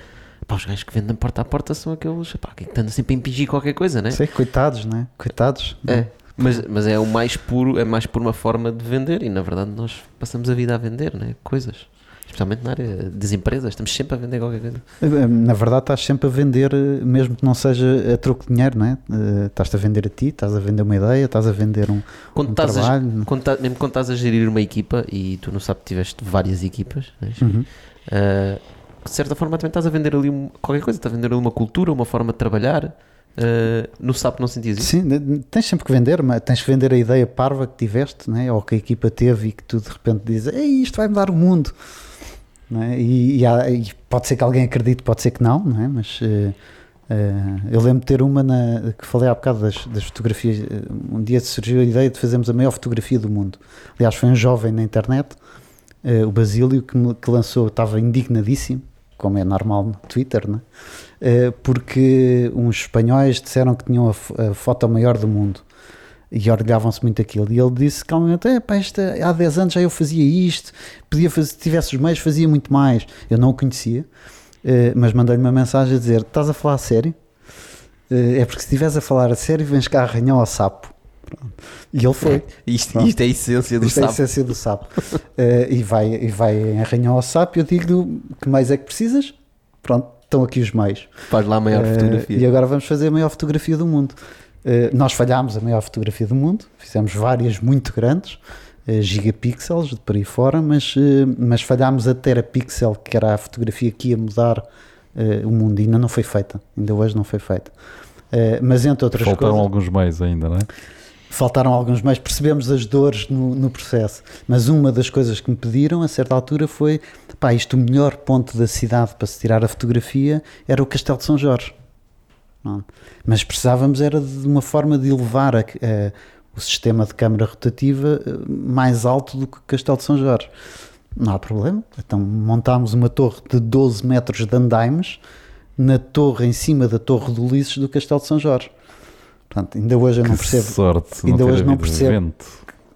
Pá, os gajos que vendem porta a porta são aqueles pá, que andam sempre a impingir qualquer coisa, não é? Sim, coitados, não é? Coitados. É. Mas, mas é o mais puro, é mais por uma forma de vender e na verdade nós passamos a vida a vender, não é? Coisas especialmente na área das empresas, estamos sempre a vender qualquer coisa. Na verdade, estás sempre a vender, mesmo que não seja a troco de dinheiro, não é? Uh, estás a vender a ti, estás a vender uma ideia, estás a vender um, quando um trabalho. A, quando tá, mesmo quando estás a gerir uma equipa e tu não sabes que tiveste várias equipas, é? uhum. uh, de certa forma também estás a vender ali um, qualquer coisa, estás a vender ali uma cultura, uma forma de trabalhar. Uh, no SAP não sentias isso? Sim, tens sempre que vender, mas tens que vender a ideia parva que tiveste, né? ou que a equipa teve e que tu de repente dizes, Ei, isto vai mudar o mundo. É? E, e, há, e, pode ser que alguém acredite, pode ser que não, não é? mas uh, uh, eu lembro de ter uma na, que falei há bocado das, das, fotografias. Um dia surgiu a ideia de fazermos a maior fotografia do mundo. Aliás, foi um jovem na internet, uh, o Basílio, que, me, que lançou, estava indignadíssimo, como é normal no Twitter, é? porque uns espanhóis disseram que tinham a, a foto maior do mundo e orgulhavam-se muito aquilo. E ele disse calmamente: é, pá, esta, há 10 anos já eu fazia isto, podia fazer, se tivesse os meios, fazia muito mais. Eu não o conhecia, eh, mas mandei-lhe uma mensagem a dizer: estás a falar a sério? Eh, é porque se estiveres a falar a sério, vens cá arranhar ao sapo. E ele foi. *laughs* Isto, isto, é a essência do isto sapo. é a essência do sapo. uh, e, vai, e vai arranhar ao sapo. E eu digo-lhe que mais é que precisas. Pronto, estão aqui os meios. Faz lá a maior uh, fotografia. E agora vamos fazer a maior fotografia do mundo. Eh, nós falhámos a maior fotografia do mundo, fizemos várias muito grandes, uh, gigapixels de por aí fora, mas, uh, mas falhámos a terapixel, que era a fotografia que ia mudar o mundo, e ainda não foi feita, ainda hoje não foi feita. mas entre outras Faltaram coisas. alguns meios ainda, não é? Faltaram alguns meios, percebemos as dores no, no, processo, mas uma das coisas que me pediram a certa altura foi: pá, isto o melhor ponto da cidade para se tirar a fotografia era o Castelo de São Jorge não. Mas precisávamos era de uma forma de elevar a, a, o sistema de câmara rotativa eh, mais alto do que o Castelo de São Jorge. Não há problema. Então montámos uma torre de 12 metros de andaimes na torre, em cima da torre do Ulisses do Castelo de São Jorge. Portanto, ainda hoje eu não que percebo. Sorte, ainda não hoje não percebo. Vento.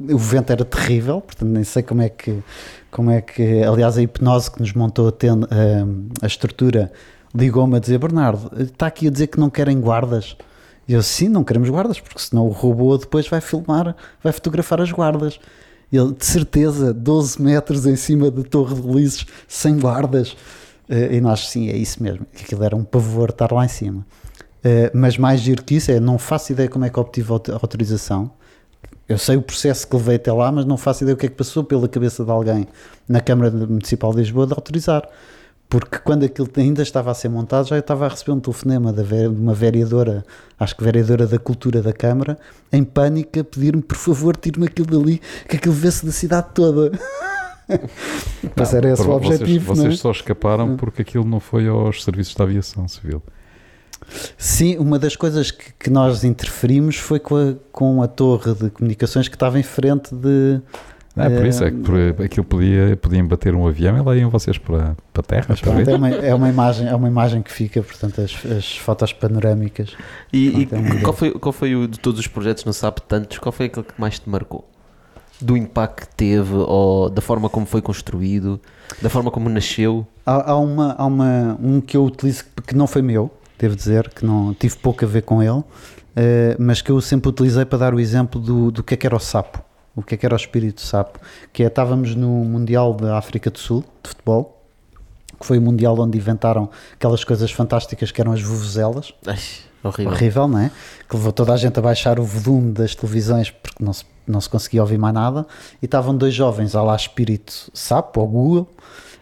O vento era terrível, portanto nem sei como é que, como é que aliás a hipnose que nos montou a, ten, a, a estrutura ligou-me a dizer: Bernardo, está aqui a dizer que não querem guardas. E eu, sim, não queremos guardas, porque senão o robô depois vai filmar, vai fotografar as guardas. Ele, de certeza, 12 metros em cima da Torre de Ulisses, sem guardas. Uh, e nós, sim, é isso mesmo. Aquilo era um pavor estar lá em cima. Uh, mas mais giro que isso é, não faço ideia como é que obtive a autorização. eu sei o processo que levei até lá, mas não faço ideia o que é que passou pela cabeça de alguém na Câmara Municipal de Lisboa de autorizar. Porque quando aquilo ainda estava a ser montado, já eu estava a receber um telefonema de uma vereadora, acho que vereadora da Cultura da Câmara, em pânico, a pedir-me, por favor, tire-me aquilo dali, que aquilo vê-se da cidade toda. *laughs* Mas era esse o objetivo. Vocês, vocês só escaparam porque aquilo não foi aos serviços da aviação civil. Sim, uma das coisas que, que nós interferimos foi com a, com a torre de comunicações que estava em frente de. Não, é por isso, é que por, aquilo podia, podiam bater um avião e lá iam vocês para, para a terra. Pronto, é, uma, é, uma imagem, é uma imagem que fica, portanto, as, as fotos panorâmicas. E, pronto, e é qual, foi, qual foi o de todos os projetos no SAP tantos? Qual foi aquele que mais te marcou? Do impacto que teve, ou da forma como foi construído, da forma como nasceu? Há, há, uma, há uma, um que eu utilizo que não foi meu, devo dizer, que não tive pouco a ver com ele, uh, mas que eu sempre utilizei para dar o exemplo do, do que é que era o sapo, o que é que era o espírito sapo, que é, estávamos no Mundial da África do Sul, de futebol, que foi o Mundial onde inventaram aquelas coisas fantásticas que eram as vuvuzelas. horrível. horrível, não é? Que levou toda a gente a baixar o volume das televisões porque não se, não se conseguia ouvir mais nada. E estavam dois jovens, ao lá espírito sapo, ao Google,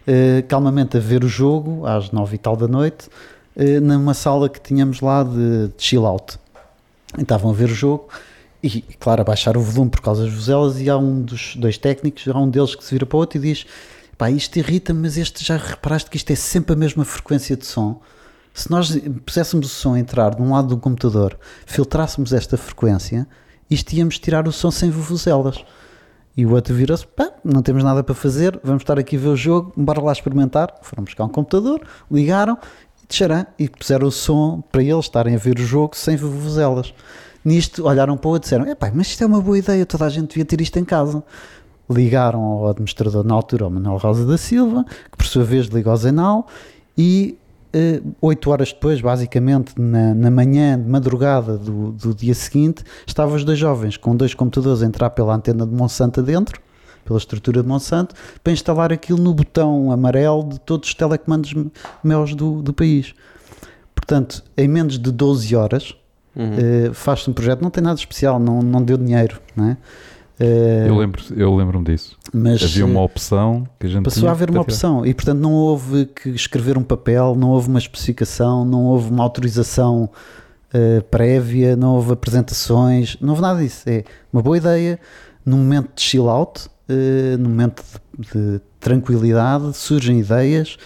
uh, calmamente a ver o jogo às nove e tal da noite eh, numa sala que tínhamos lá de, de chill out. E estavam a ver o jogo e, claro, a baixar o volume por causa das vozelas e há um dos dois técnicos, há um deles que se vira para o outro e diz pá, isto irrita mas este já reparaste que isto é sempre a mesma frequência de som? Se nós puséssemos o som entrar de um lado do computador, filtrássemos esta frequência, isto íamos tirar o som sem vozelas. E o outro virou-se, pá, não temos nada para fazer, vamos estar aqui a ver o jogo, bora lá experimentar. Foram buscar um computador, ligaram e puseram o som para eles estarem a ver o jogo sem vuvuzelas. Nisto olharam para o outro e disseram: Epá, mas isto é uma boa ideia, toda a gente devia ter isto em casa. Ligaram ao administrador na altura, ao Manuel Rosa da Silva, que por sua vez ligou ao Zenal, e eh, oito horas depois, basicamente na, na manhã de madrugada do, do dia seguinte, estavam os dois jovens com dois computadores a entrar pela antena de Monsanto dentro pela estrutura de Monsanto, para instalar aquilo no botão amarelo de todos os telecomandos meus do, do país. Portanto, em menos de 12 horas, uhum. uh, faz-se um projeto, não tem nada especial, não, não deu dinheiro, não é? Uh, eu lembro eu lembro-me disso. Mas, Havia uma opção que a gente passou a haver uma opção e portanto não houve que escrever um papel, não houve uma especificação, não houve uma autorização uh, prévia, não houve apresentações, não houve nada disso. É uma boa ideia num momento de chill out uh, no momento de, de, tranquilidade, surgem ideias,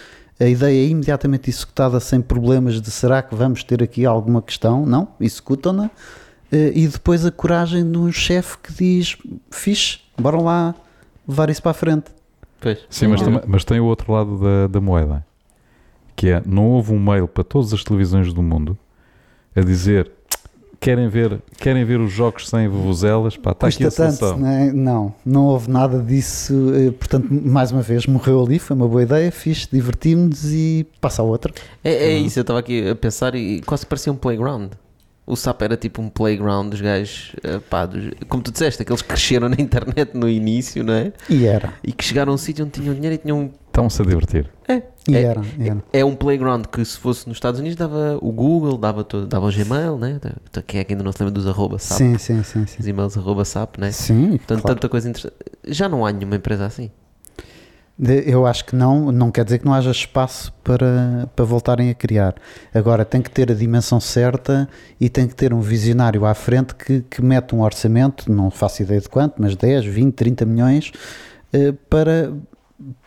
a ideia é imediatamente executada sem problemas de será que vamos ter aqui alguma questão? Não, executam-na. Uh, e depois a coragem de um chefe que diz: fixe, bora lá levar isso para a frente. Pois. Sim, mas, também, mas tem o outro lado da, da moeda, que é: não houve um mail para todas as televisões do mundo a dizer querem ver, querem ver os jogos sem vuvuzelas, pá, está aqui a tanto, não, é? não, não houve nada disso, eh, portanto, mais uma vez, morreu ali, foi uma boa ideia, fiz, divertimos-nos e passa a outra. É, é isso, eu estava aqui a pensar e quase parecia um playground. O SAP era tipo um playground dos gajos, eh, pá, dos, como tu disseste, aqueles que cresceram na internet no início, não é? E era. E que chegaram a um sítio onde tinham dinheiro e tinham. Estão-se a divertir. É. E é, era, era. É, é, um playground que se fosse nos Estados Unidos dava o Google, dava, todo, dava o Gmail, né? Quem é que ainda não se lembra dos arroba SAP? Sim, sim, sim. sim. Os e-mails arroba SAP, né? Sim, Portanto, claro. tanta coisa interessante. Já não há nenhuma empresa assim. Eu acho que não, não quer dizer que não haja espaço para, para voltarem a criar. Agora, tem que ter a dimensão certa e tem que ter um visionário à frente que, que mete um orçamento, não faço ideia de quanto, mas 10, 20, 30 milhões, eh, para,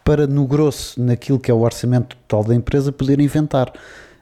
para no grosso, naquilo que é o orçamento total da empresa, poder inventar.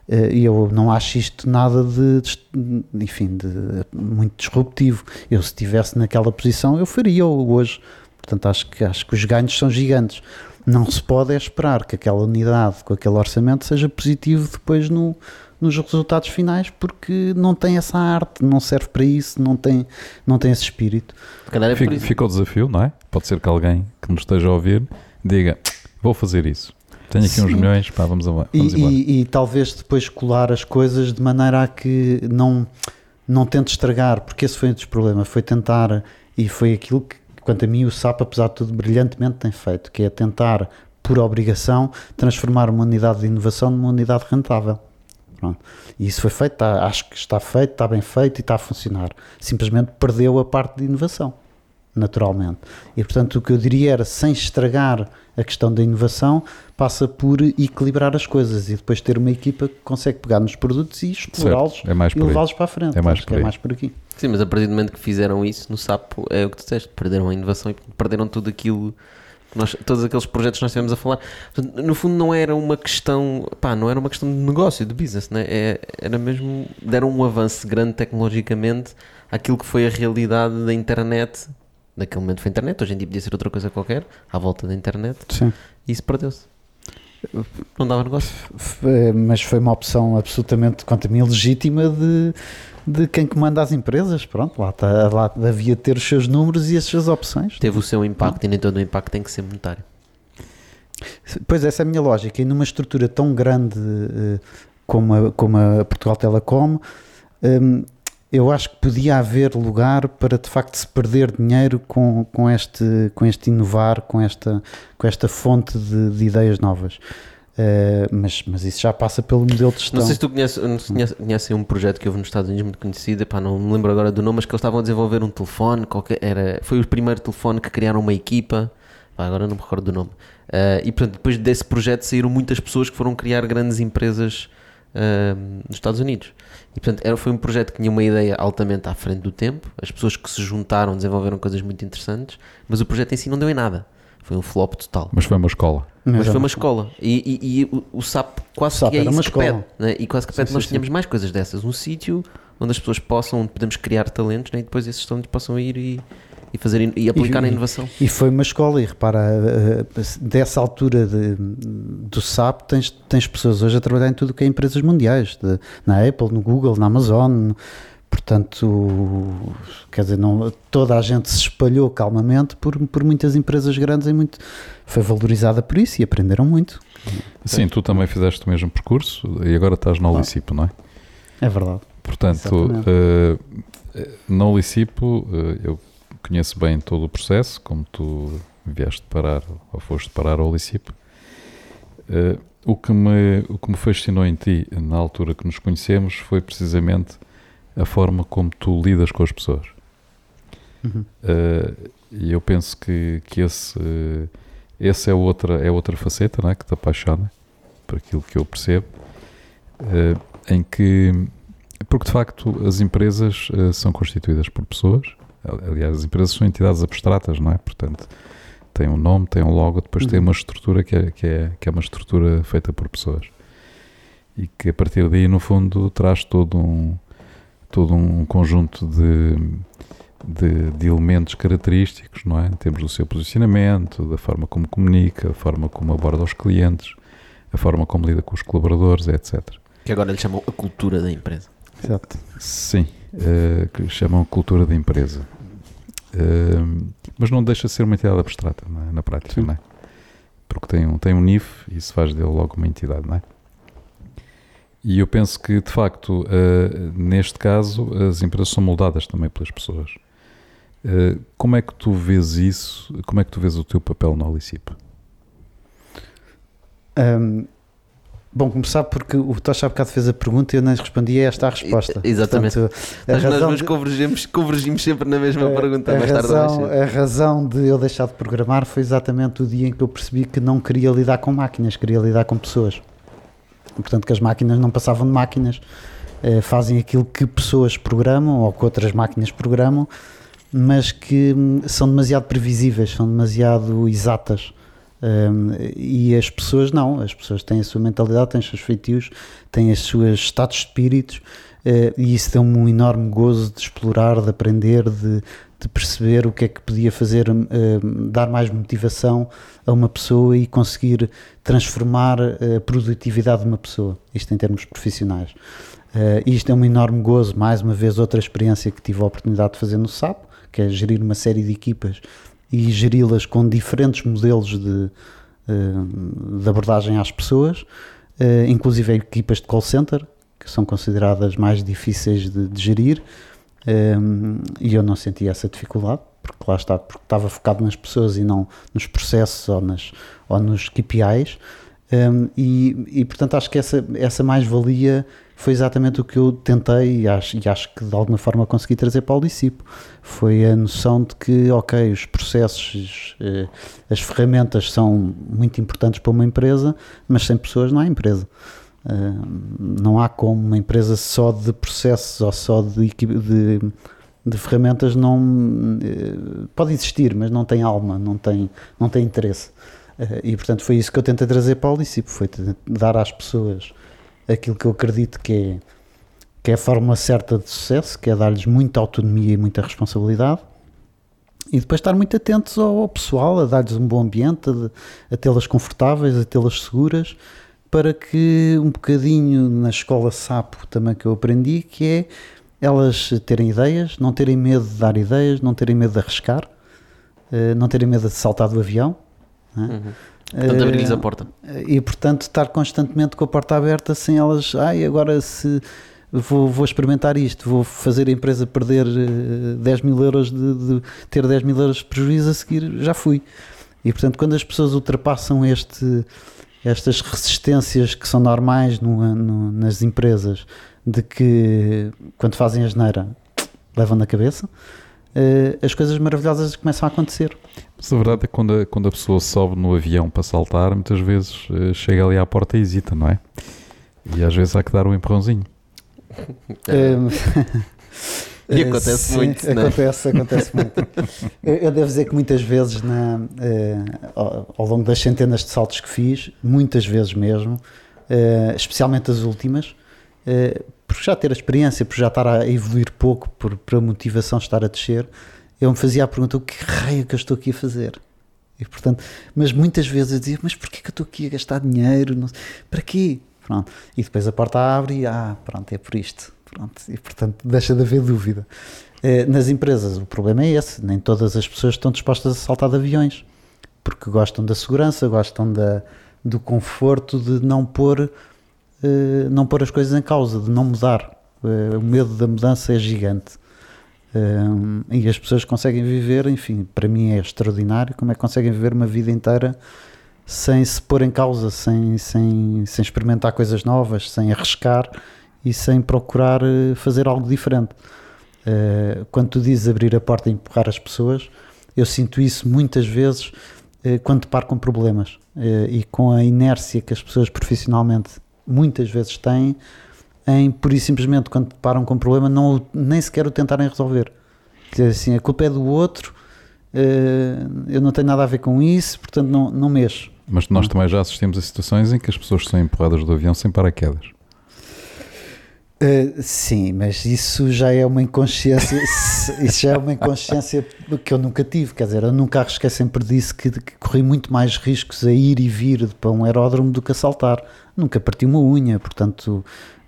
Eh, e eu não acho isto nada de, de, enfim, de muito disruptivo. Eu, se estivesse naquela posição, eu faria hoje. Portanto, acho que, acho que os ganhos são gigantes não se pode é esperar que aquela unidade com aquele orçamento seja positivo depois no, nos resultados finais porque não tem essa arte, não serve para isso, não tem, não tem esse espírito. É fica, fica o desafio, não é? Pode ser que alguém que nos esteja a ouvir diga: Vou fazer isso. Tenho aqui Sim. uns milhões, pá, vamos, vamos e, e, e, talvez depois colar as coisas de maneira a que não, não tente estragar, porque esse foi um dos problemas, foi tentar, e foi aquilo que quanto a mim, o SAP, apesar de tudo, brilhantemente tem feito, que é tentar, por obrigação, transformar uma unidade de inovação numa unidade rentável. Pronto. E isso foi feito, está, acho que está feito, está bem feito e está a funcionar. Simplesmente perdeu a parte de inovação. Naturalmente. E portanto o que eu diria era, sem estragar a questão da inovação, passa por equilibrar as coisas e depois ter uma equipa que consegue pegar nos produtos e explorá-los é mais e levá-los para a frente. É mais por que é mais por aqui. Sim, mas a partir do momento que fizeram isso no Sapo, é o que tu disseste, perderam a inovação e perderam tudo aquilo, que nós, todos aqueles projetos que nós estivemos a falar. No fundo não era uma questão, pá, não era uma questão de negócio, de business, né? É, era mesmo, deram um avanço grande tecnologicamente àquilo que foi a realidade da internet, naquele momento foi a internet, hoje em dia podia ser outra coisa qualquer, à volta da internet, Sim. e isso perdeu-se. Não dava negócio. F- Mas foi uma opção absolutamente, quanto a mim, legítima de, de quem comanda as empresas. Pronto, lá, está, lá havia de ter os seus números e as suas opções. Teve o seu impacto e nem todo o impacto tem que ser monetário. Pois essa é a minha lógica. E numa estrutura tão grande eh, como, a, como a Portugal Telecom, hum, eu acho que podia haver lugar para de facto se perder dinheiro com, com, este, com este inovar, com esta, com esta fonte de, de ideias novas. Eh, mas, mas isso já passa pelo modelo de gestão. Não sei se tu conheces, um projeto que houve nos Estados Unidos muito conhecido, pá, não me lembro agora do nome, mas que eles estavam a desenvolver um telefone, qualquer, era, foi o primeiro telefone que criaram uma equipa, pá, agora não me recordo do nome. Ah, e portanto, depois desse projeto saíram muitas pessoas que foram criar grandes empresas nos Estados Unidos. E portanto, era, foi um projeto que tinha uma ideia altamente à frente do tempo, as pessoas que se juntaram desenvolveram coisas muito interessantes, mas o projeto em si não deu em nada. Foi um flop total. Mas foi uma escola. Mas foi uma escola. E, e- e o, o SAP quase O SAP que é era isso uma que escola. pede. né? E quase que pede Sim, nós sim, tínhamos mais coisas dessas. Um sítio onde as pessoas possam, onde podemos criar talentos né? e depois esses talentos possam ir e, e fazer e aplicar E- a inovação. E foi uma escola, e repara, eh, eh, dessa altura de- do SAP, tens, tens pessoas hoje a trabalhar em tudo o que é empresas mundiais, de- na Apple, no Google, na Amazon, portanto, quer dizer, não, toda a gente se espalhou calmamente por, por muitas empresas grandes e muito, foi valorizada por isso e aprenderam muito, Sim, tu também fizeste o mesmo percurso e agora estás na Olicipo, não é? é verdade. Portanto, Exatamente. eh, na Olicipo eh, eu conheço bem todo o processo, como tu vieste parar ou foste parar ao Olicipo. Eh, o, que me, o que me fascinou em ti na altura que nos conhecemos foi precisamente a forma como tu lidas com as pessoas. Uhum. Eh, e eu penso que, que esse, eh, esse é, outra, é outra faceta não é? que te apaixona, por aquilo que eu percebo, eh, em que, porque de facto as empresas são constituídas por pessoas, aliás, as empresas são entidades abstratas, não é? Portanto, tem um nome, tem um logo, depois tem Uhum. uma estrutura que é, que, é, que é uma estrutura feita por pessoas. E que a partir daí, no fundo, traz todo um, todo um conjunto de, de, de elementos característicos, não é? Em termos do seu posicionamento, da forma como comunica, da forma como aborda os clientes, a forma como lida com os colaboradores, etc. Que agora lhe chamam a cultura da empresa. Exato. Sim, eh, que chamam cultura da empresa. Eh, mas não deixa de ser uma entidade abstrata é? na prática, Sim. não é? Porque tem um, tem um NIF e isso faz dele logo uma entidade, não é? E eu penso que, de facto, eh, neste caso, as empresas são moldadas também pelas pessoas. Eh, como é que tu vês isso? Como é que tu vês o teu papel na Olicip? Hum, bom, começar porque o Tocha há bocado fez a pergunta e eu nem respondi a esta a resposta. Exatamente. Portanto, Mas nós nos convergimos, convergimos sempre na mesma a- pergunta, a mais tarde ou mais razão, cedo. a razão de eu deixar de programar foi exatamente o dia em que eu percebi que não queria lidar com máquinas, queria lidar com pessoas. Portanto, que as máquinas não passavam de máquinas, eh, fazem aquilo que pessoas programam ou que outras máquinas programam, mas que hum, são demasiado previsíveis, são demasiado exatas. Um, e as pessoas não, as pessoas têm a sua mentalidade, têm os seus feitios, têm os seus estados de espíritos, eh, e isso deu-me um enorme gozo de explorar, de aprender, de, de perceber o que é que podia fazer, eh, dar mais motivação a uma pessoa e conseguir transformar a produtividade de uma pessoa, isto em termos profissionais. Eh, isto é um enorme gozo, mais uma vez, outra experiência que tive a oportunidade de fazer no SAP, que é gerir uma série de equipas e geri-las com diferentes modelos de, eh, de abordagem às pessoas, eh, inclusive equipas de call center, que são consideradas mais difíceis de, de gerir, eh, e eu não senti essa dificuldade, porque lá está, porque estava focado nas pessoas e não nos processos ou, nas, ou nos KPIs. E, e, portanto acho que essa, essa mais-valia foi exatamente o que eu tentei e acho, e acho que de alguma forma consegui trazer para o discípulo. Foi a noção de que, ok, os processos, eh, as ferramentas são muito importantes para uma empresa, mas sem pessoas não há empresa. Uh, não há como uma empresa só de processos ou só de, de, de ferramentas não uh, pode existir, mas não tem alma, não tem, não tem interesse. E portanto foi isso que eu tentei trazer para o discípulo, foi dar às pessoas aquilo que eu acredito que é, que é a fórmula certa de sucesso, que é dar-lhes muita autonomia e muita responsabilidade. E depois estar muito atentos ao pessoal, a dar-lhes um bom ambiente, a, a tê-las confortáveis, a tê-las seguras, para que um bocadinho na escola sapo também que eu aprendi, que é elas terem ideias, não terem medo de dar ideias, não terem medo de arriscar, uh, não terem medo de saltar do avião. Né? Uhum. Portanto, abrir-lhes a porta. E portanto, estar constantemente com a porta aberta sem elas, ai, agora se vou, vou experimentar isto, vou fazer a empresa perder uh, eh, 10 mil euros, de, de, ter 10 mil euros de prejuízo a seguir, já fui. E portanto, quando as pessoas ultrapassam este estas resistências que são normais no, no, nas empresas de que quando fazem a geneira levam na cabeça, as coisas maravilhosas começam a acontecer. Mas a verdade é que quando a, quando a pessoa sobe no avião para saltar, muitas vezes uh, chega ali à porta e hesita, não é? E às vezes há que dar um empurrãozinho. E eh, acontece Sim, muito, é? acontece, acontece muito. Eu, eu, devo dizer que muitas vezes, na, uh, ao, longo das centenas de saltos que fiz, muitas vezes mesmo, uh, especialmente as últimas, por já ter a experiência, por já estar a evoluir pouco, por, por a motivação estar a descer, eu me fazia a pergunta: o que raio que eu estou aqui a fazer? E, portanto, mas muitas vezes eu dizia: mas porquê que eu estou aqui a gastar dinheiro? Não, para quê? Pronto. E depois a porta abre e, ah, pronto, é por isto. Pronto, e portanto deixa de haver dúvida. Eh, nas empresas o problema é esse, nem todas as pessoas estão dispostas a saltar de aviões, porque gostam da segurança, gostam da, do conforto de não pôr, eh, não pôr as coisas em causa, de não mudar. Eh, o medo da mudança é gigante. e as pessoas conseguem viver, enfim, para mim é extraordinário como é que conseguem viver uma vida inteira sem se pôr em causa, sem, sem, sem experimentar coisas novas, sem arriscar e sem procurar eh, fazer algo diferente. Quando tu dizes abrir a porta e empurrar as pessoas, eu sinto isso muitas vezes quando paro com problemas e com a inércia que as pessoas profissionalmente muitas vezes têm em pura e simplesmente quando param com um problema não, nem sequer o tentarem resolver. Dizer assim, a culpa é do outro, eu não tenho nada a ver com isso, portanto não, não mexo. Mas nós também já assistimos a situações em que as pessoas são empurradas do avião sem paraquedas. Uh, sim, mas isso já é uma inconsciência, *laughs* isso já é uma inconsciência que eu nunca tive, quer dizer, eu nunca arrisquei, sempre disse que, que, corri muito mais riscos a ir e vir para um aeródromo do que a saltar, nunca parti uma unha, portanto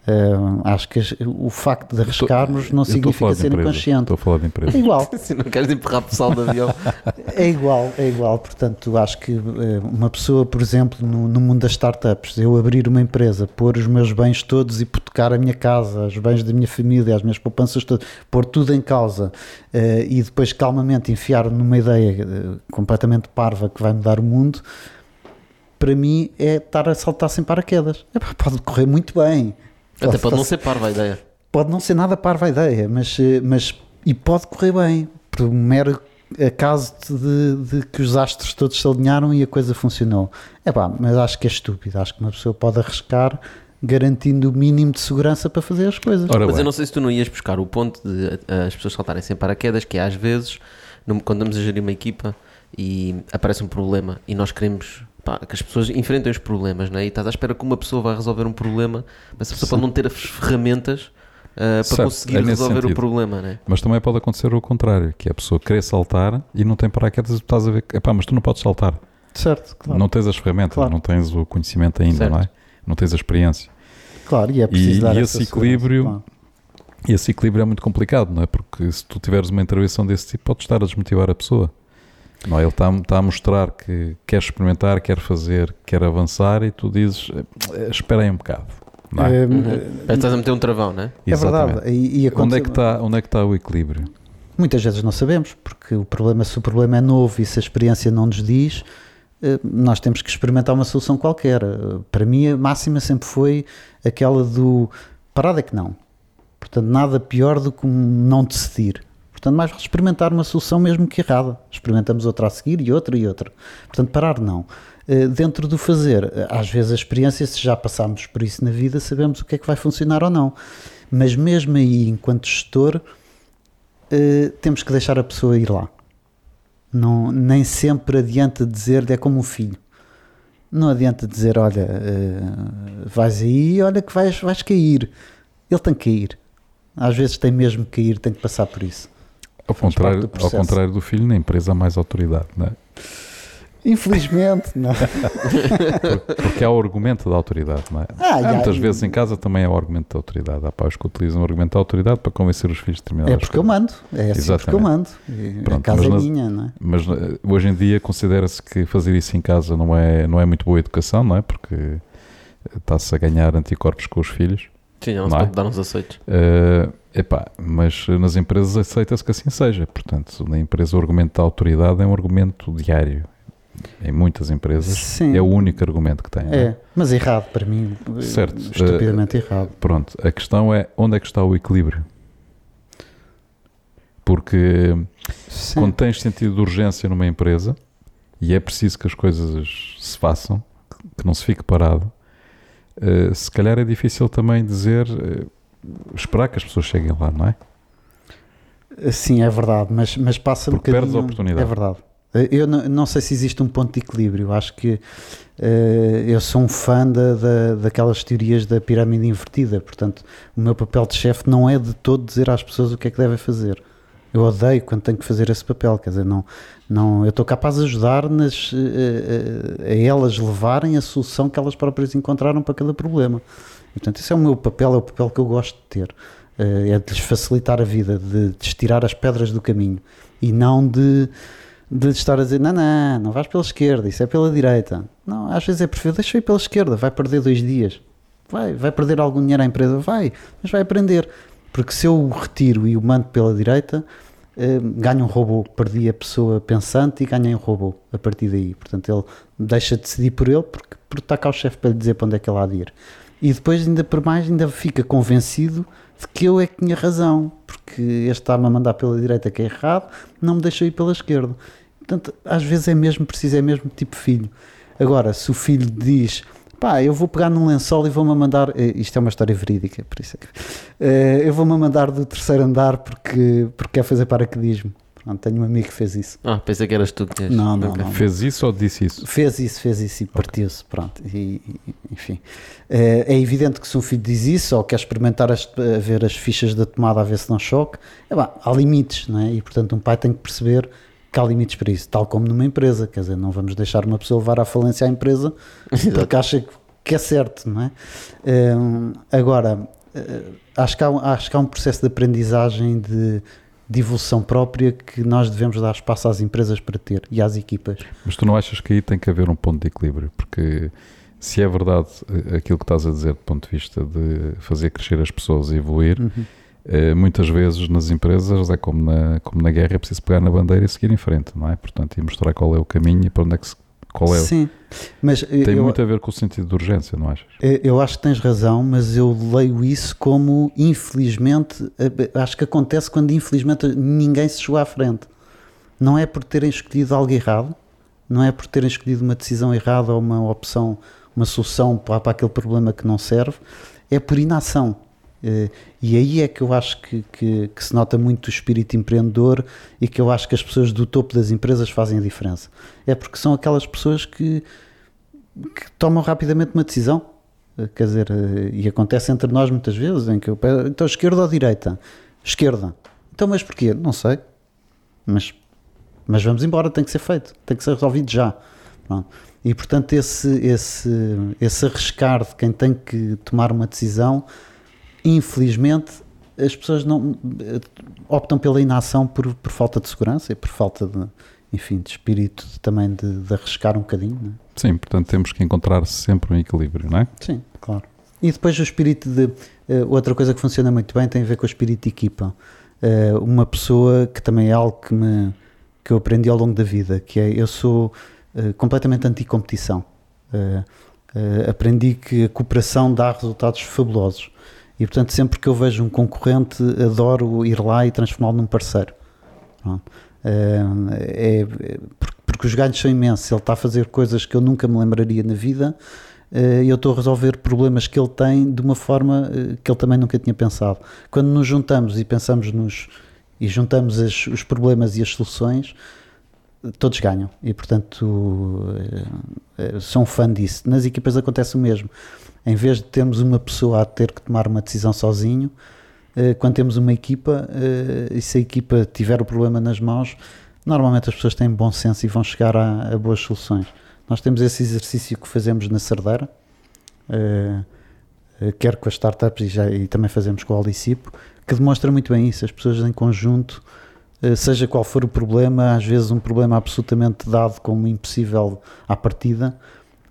Uh, acho que o facto de arriscarmos não significa ser inconsciente. Estou a falar de empresa. É igual. *laughs* Se não queres empurrar pessoal do avião. *laughs* é igual, é igual. Portanto, acho que uh, uma pessoa, por exemplo, no, no, mundo das startups, eu abrir uma empresa, pôr os meus bens todos, hipotecar a minha casa, os bens da minha família, as minhas poupanças todas, pôr tudo em causa uh, e depois calmamente enfiar numa ideia completamente parva que vai mudar o mundo, para mim é estar a saltar sem paraquedas. pode correr muito bem até pode não ser parva a ideia. Pode não ser nada parva a ideia, mas, eh, mas e pode correr bem, por um mero acaso de, de, que os astros todos se alinharam e a coisa funcionou. É pá, mas acho que é estúpido. Acho que uma pessoa pode arriscar garantindo o mínimo de segurança para fazer as coisas. Ora, mas bem. eu não sei se tu não ias buscar o ponto de as pessoas saltarem sem paraquedas, que é, às vezes, quando estamos a gerir uma equipa e aparece um problema e nós queremos pá, que as pessoas enfrentem os problemas, né? e estás à espera que uma pessoa vai resolver um problema, mas a pessoa Sim. pode não ter as ferramentas Uh, para conseguir é resolver sentido. o problema, né? Mas também pode acontecer o contrário, que é a pessoa querer saltar e não tem paraquedas e estás a ver, epá, mas tu não podes saltar. Certo, claro. Não tens as ferramentas, claro. não tens o conhecimento ainda, certo. não é? Não tens a experiência. Claro, e é preciso e, dar e esse equilíbrio, claro. e esse equilíbrio é muito complicado, não é? Porque se tu tiveres uma intervenção desse tipo, podes estar a desmotivar a pessoa. Não, ele está, está a mostrar que quer experimentar, quer fazer, quer avançar e tu dizes, eh, espera aí um bocado. Não é? Uhum. Estás a meter um travão, não é? É verdade. E, e onde, é que está, onde é que está o equilíbrio? Muitas vezes não sabemos, porque o problema, se o problema é novo e se a experiência não nos diz, eh, nós temos que experimentar uma solução qualquer. Eh, Para mim, a máxima sempre foi aquela do parada é que não. Portanto, nada pior do que um não decidir. Portanto, mais experimentar uma solução mesmo que errada. Experimentamos outra a seguir e outra e outra. Portanto, parar não. Eh, Dentro do fazer, eh, às vezes a experiência, se já passámos por isso na vida, sabemos o que é que vai funcionar ou não. Mas mesmo aí, enquanto gestor, eh, temos que deixar a pessoa ir lá. Não, nem sempre adianta dizer é como um filho. Não adianta dizer, olha, vais aí, olha que vais, vais cair. Ele tem que cair. Às vezes tem mesmo que cair, tem que passar por isso. Ao contrário, do ao contrário do filho, na empresa há mais autoridade, não é? Infelizmente, não. Porque há o argumento da autoridade, não é? Ah, Há muitas vezes em casa também há o argumento da autoridade. Há pais que utilizam o argumento da autoridade para convencer os filhos de determinadas É porque eu mando. É assim porque eu mando. E a Pronto, casa mas é minha, não é? Mas eh, hoje em dia considera-se que fazer isso em casa não é, não é muito boa educação, não é? Porque eh, está-se a ganhar anticorpos com os filhos. Sim, não é? pode dar uns aceitos. Eh, epá, mas nas empresas aceita-se que assim seja. Portanto, na empresa o argumento da autoridade é um argumento diário. Em muitas empresas Sim. é o único argumento que tem. é? É, mas errado para mim. eh, Certo. Estupidamente errado. Pronto, a questão é onde é que está o equilíbrio? Porque Sim. quando tens sentido de urgência numa empresa e é preciso que as coisas se façam, que não se fique parado, eh, se calhar é difícil também dizer, eh, esperar que as pessoas cheguem lá, não é? Sim, é verdade, mas, mas passa um Porque perdes bocadinho. a oportunidade. É verdade. Eh, Eu não, não sei se existe um ponto de equilíbrio. Acho que eh, eu sou um fã da, da- daquelas teorias da pirâmide invertida. Portanto, o meu papel de chefe não é de todo dizer às pessoas o que é que devem fazer. Eu odeio quando tenho que fazer esse papel. Quer dizer, não, não, eu estou capaz de ajudar nas, eh, eh, a elas levarem a solução que elas próprias encontraram para cada problema. E, portanto, esse é o meu papel, é o papel que eu gosto de ter. Eh, é de lhes facilitar a vida, de, de tirar as pedras do caminho e não de, de estar a dizer: não, não, não vais pela esquerda, isso é pela direita. Não, às vezes é perfeito, deixa eu ir pela esquerda, vai perder dois dias, vai, vai perder algum dinheiro à empresa, vai, mas vai aprender. Porque se eu o retiro e o mando pela direita, eh, ganho um robô, perdi a pessoa pensante e ganhei um robô a partir daí. Portanto, ele deixa de decidir por ele porque, porque está cá o chefe para lhe dizer para onde é que ele há de ir. E depois, ainda por mais, ainda fica convencido de que eu é que tinha razão, porque este está-me a mandar pela direita que é errado, não me deixou ir pela esquerda. Portanto, às vezes é mesmo preciso, é mesmo tipo filho. Agora, se o filho diz, pá, eu vou pegar num lençol e vou-me mandar, eh, isto é uma história verídica, por isso é que, eh, eu vou-me mandar do terceiro andar porque, porque quer fazer paraquedismo. Pronto, tenho um amigo que fez isso. Ah, pensei que eras tu que tinhas. Não, não, Ok. não. Fez isso ou disse isso? Fez isso, fez isso e partiu-se, pronto. E, e- enfim, Eh, é evidente que se um filho diz isso ou quer experimentar as- a ver as fichas da tomada a ver se não choque, é há limites, não é? E portanto um pai tem que perceber que há limites para isso, tal como numa empresa, quer dizer, não vamos deixar uma pessoa levar à falência à empresa porque acha que é certo, não é? Eh, agora, eh, acho que, há, um- acho que há um processo de aprendizagem de, de evolução própria que nós devemos dar espaço às empresas para ter e às equipas. Mas tu não achas que aí tem que haver um ponto de equilíbrio? Porque se é verdade eh, aquilo que estás a dizer do ponto de vista de fazer crescer as pessoas e evoluir, Uhum. Eh, muitas vezes nas empresas é como na, como na guerra, é preciso pegar na bandeira e seguir em frente, não é? Portanto, e mostrar qual é o caminho e para onde é que se, qual é. Sim, mas Tem eu, muito a ver com o sentido de urgência, não achas? eu- eu acho que tens razão, mas eu leio isso como infelizmente, eh, acho que acontece quando infelizmente ninguém se chegou à frente. Não é por terem escolhido algo errado, não é por terem escolhido uma decisão errada ou uma opção, uma solução para, para aquele problema que não serve, é por inação. Eh, E aí é que eu acho que, que, que se nota muito o espírito empreendedor e que eu acho que as pessoas do topo das empresas fazem a diferença. É porque são aquelas pessoas que, que tomam rapidamente uma decisão. Eh, Quer dizer, eh, e acontece entre nós muitas vezes, em que eu peço, então esquerda ou direita? Esquerda. Então, mas porquê? Não sei. Mas, mas vamos embora, tem que ser feito, tem que ser resolvido já. Pronto. E portanto, esse, esse, esse arriscar de quem tem que tomar uma decisão, infelizmente, as pessoas não eh, optam pela inação por, por falta de segurança e por falta de, enfim, de espírito também de, de arriscar um bocadinho. não é? Sim, portanto temos que encontrar sempre um equilíbrio, não é? Sim, claro. E depois o espírito de. eh, outra coisa que funciona muito bem tem a ver com o espírito de equipa. Eh, uma pessoa que também é algo que, me, que eu aprendi ao longo da vida, que é eu sou. uh, completamente anti-competição. Aprendi que a cooperação dá resultados fabulosos. E, portanto, sempre que eu vejo um concorrente, adoro ir lá e transformá-lo num parceiro. É, porque os ganhos são imensos. Ele está a fazer coisas que eu nunca me lembraria na vida e eu estou a resolver problemas que ele tem de uma forma que ele também nunca tinha pensado. Quando nos juntamos e pensamos nos e juntamos as, os problemas e as soluções, todos ganham. E portanto, sou um fã disso. Nas equipas acontece o mesmo. Em vez de termos uma pessoa a ter que tomar uma decisão sozinho, uh, quando temos uma equipa e se a equipa tiver o problema nas mãos, normalmente as pessoas têm bom senso e vão chegar a, a boas soluções. Nós temos esse exercício que fazemos na Cerdeira, quer com as startups e, já, e também fazemos com o Alicipo, que demonstra muito bem isso. As pessoas em conjunto, eh, seja qual for o problema, às vezes um problema absolutamente dado como impossível à partida,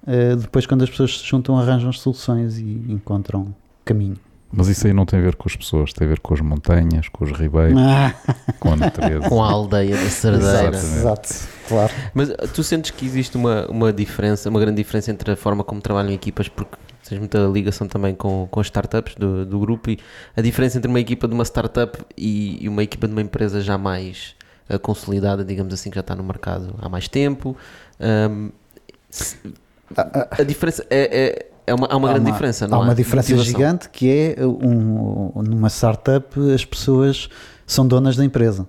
eh, depois quando as pessoas se juntam arranjam as soluções e encontram caminho. Mas isso aí não tem a ver com as pessoas, tem a ver com as montanhas, com os ribeiros, ah. com a natureza. com a aldeia da Cerdeira. Exato, exato, claro. Mas eh, tu sentes que existe uma, uma diferença, uma grande diferença entre a forma como trabalham equipas, porque tens muita ligação também com, com as startups do, do grupo e a diferença entre uma equipa de uma startup e, e uma equipa de uma empresa já mais uh, consolidada, digamos assim, que já está no mercado há mais tempo. Um, a, diferença é, é, é uma, há uma há grande uma, diferença, não há? Há uma diferença Motivação. gigante que é um, numa startup as pessoas são donas da empresa.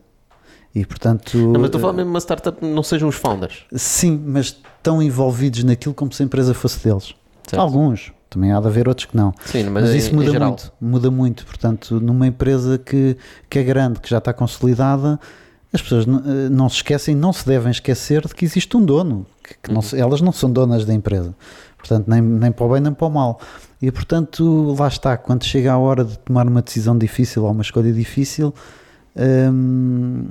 E portanto. Não, mas estou a falar mesmo de uma startup, não sejam os founders. Sim, mas estão envolvidos naquilo como se a empresa fosse deles. Certo. Alguns, também há de haver outros que não. Sim, mas, mas isso em, muda em muito. Muda muito. Portanto, numa empresa que, que é grande, que já está consolidada, as pessoas não, eh, não se esquecem, não se devem esquecer de que existe um dono. Que, que uhum. não, elas não são donas da empresa. Portanto, nem, nem para o bem nem para o mal. E portanto, lá está. Quando chega a hora de tomar uma decisão difícil ou uma escolha difícil, hum,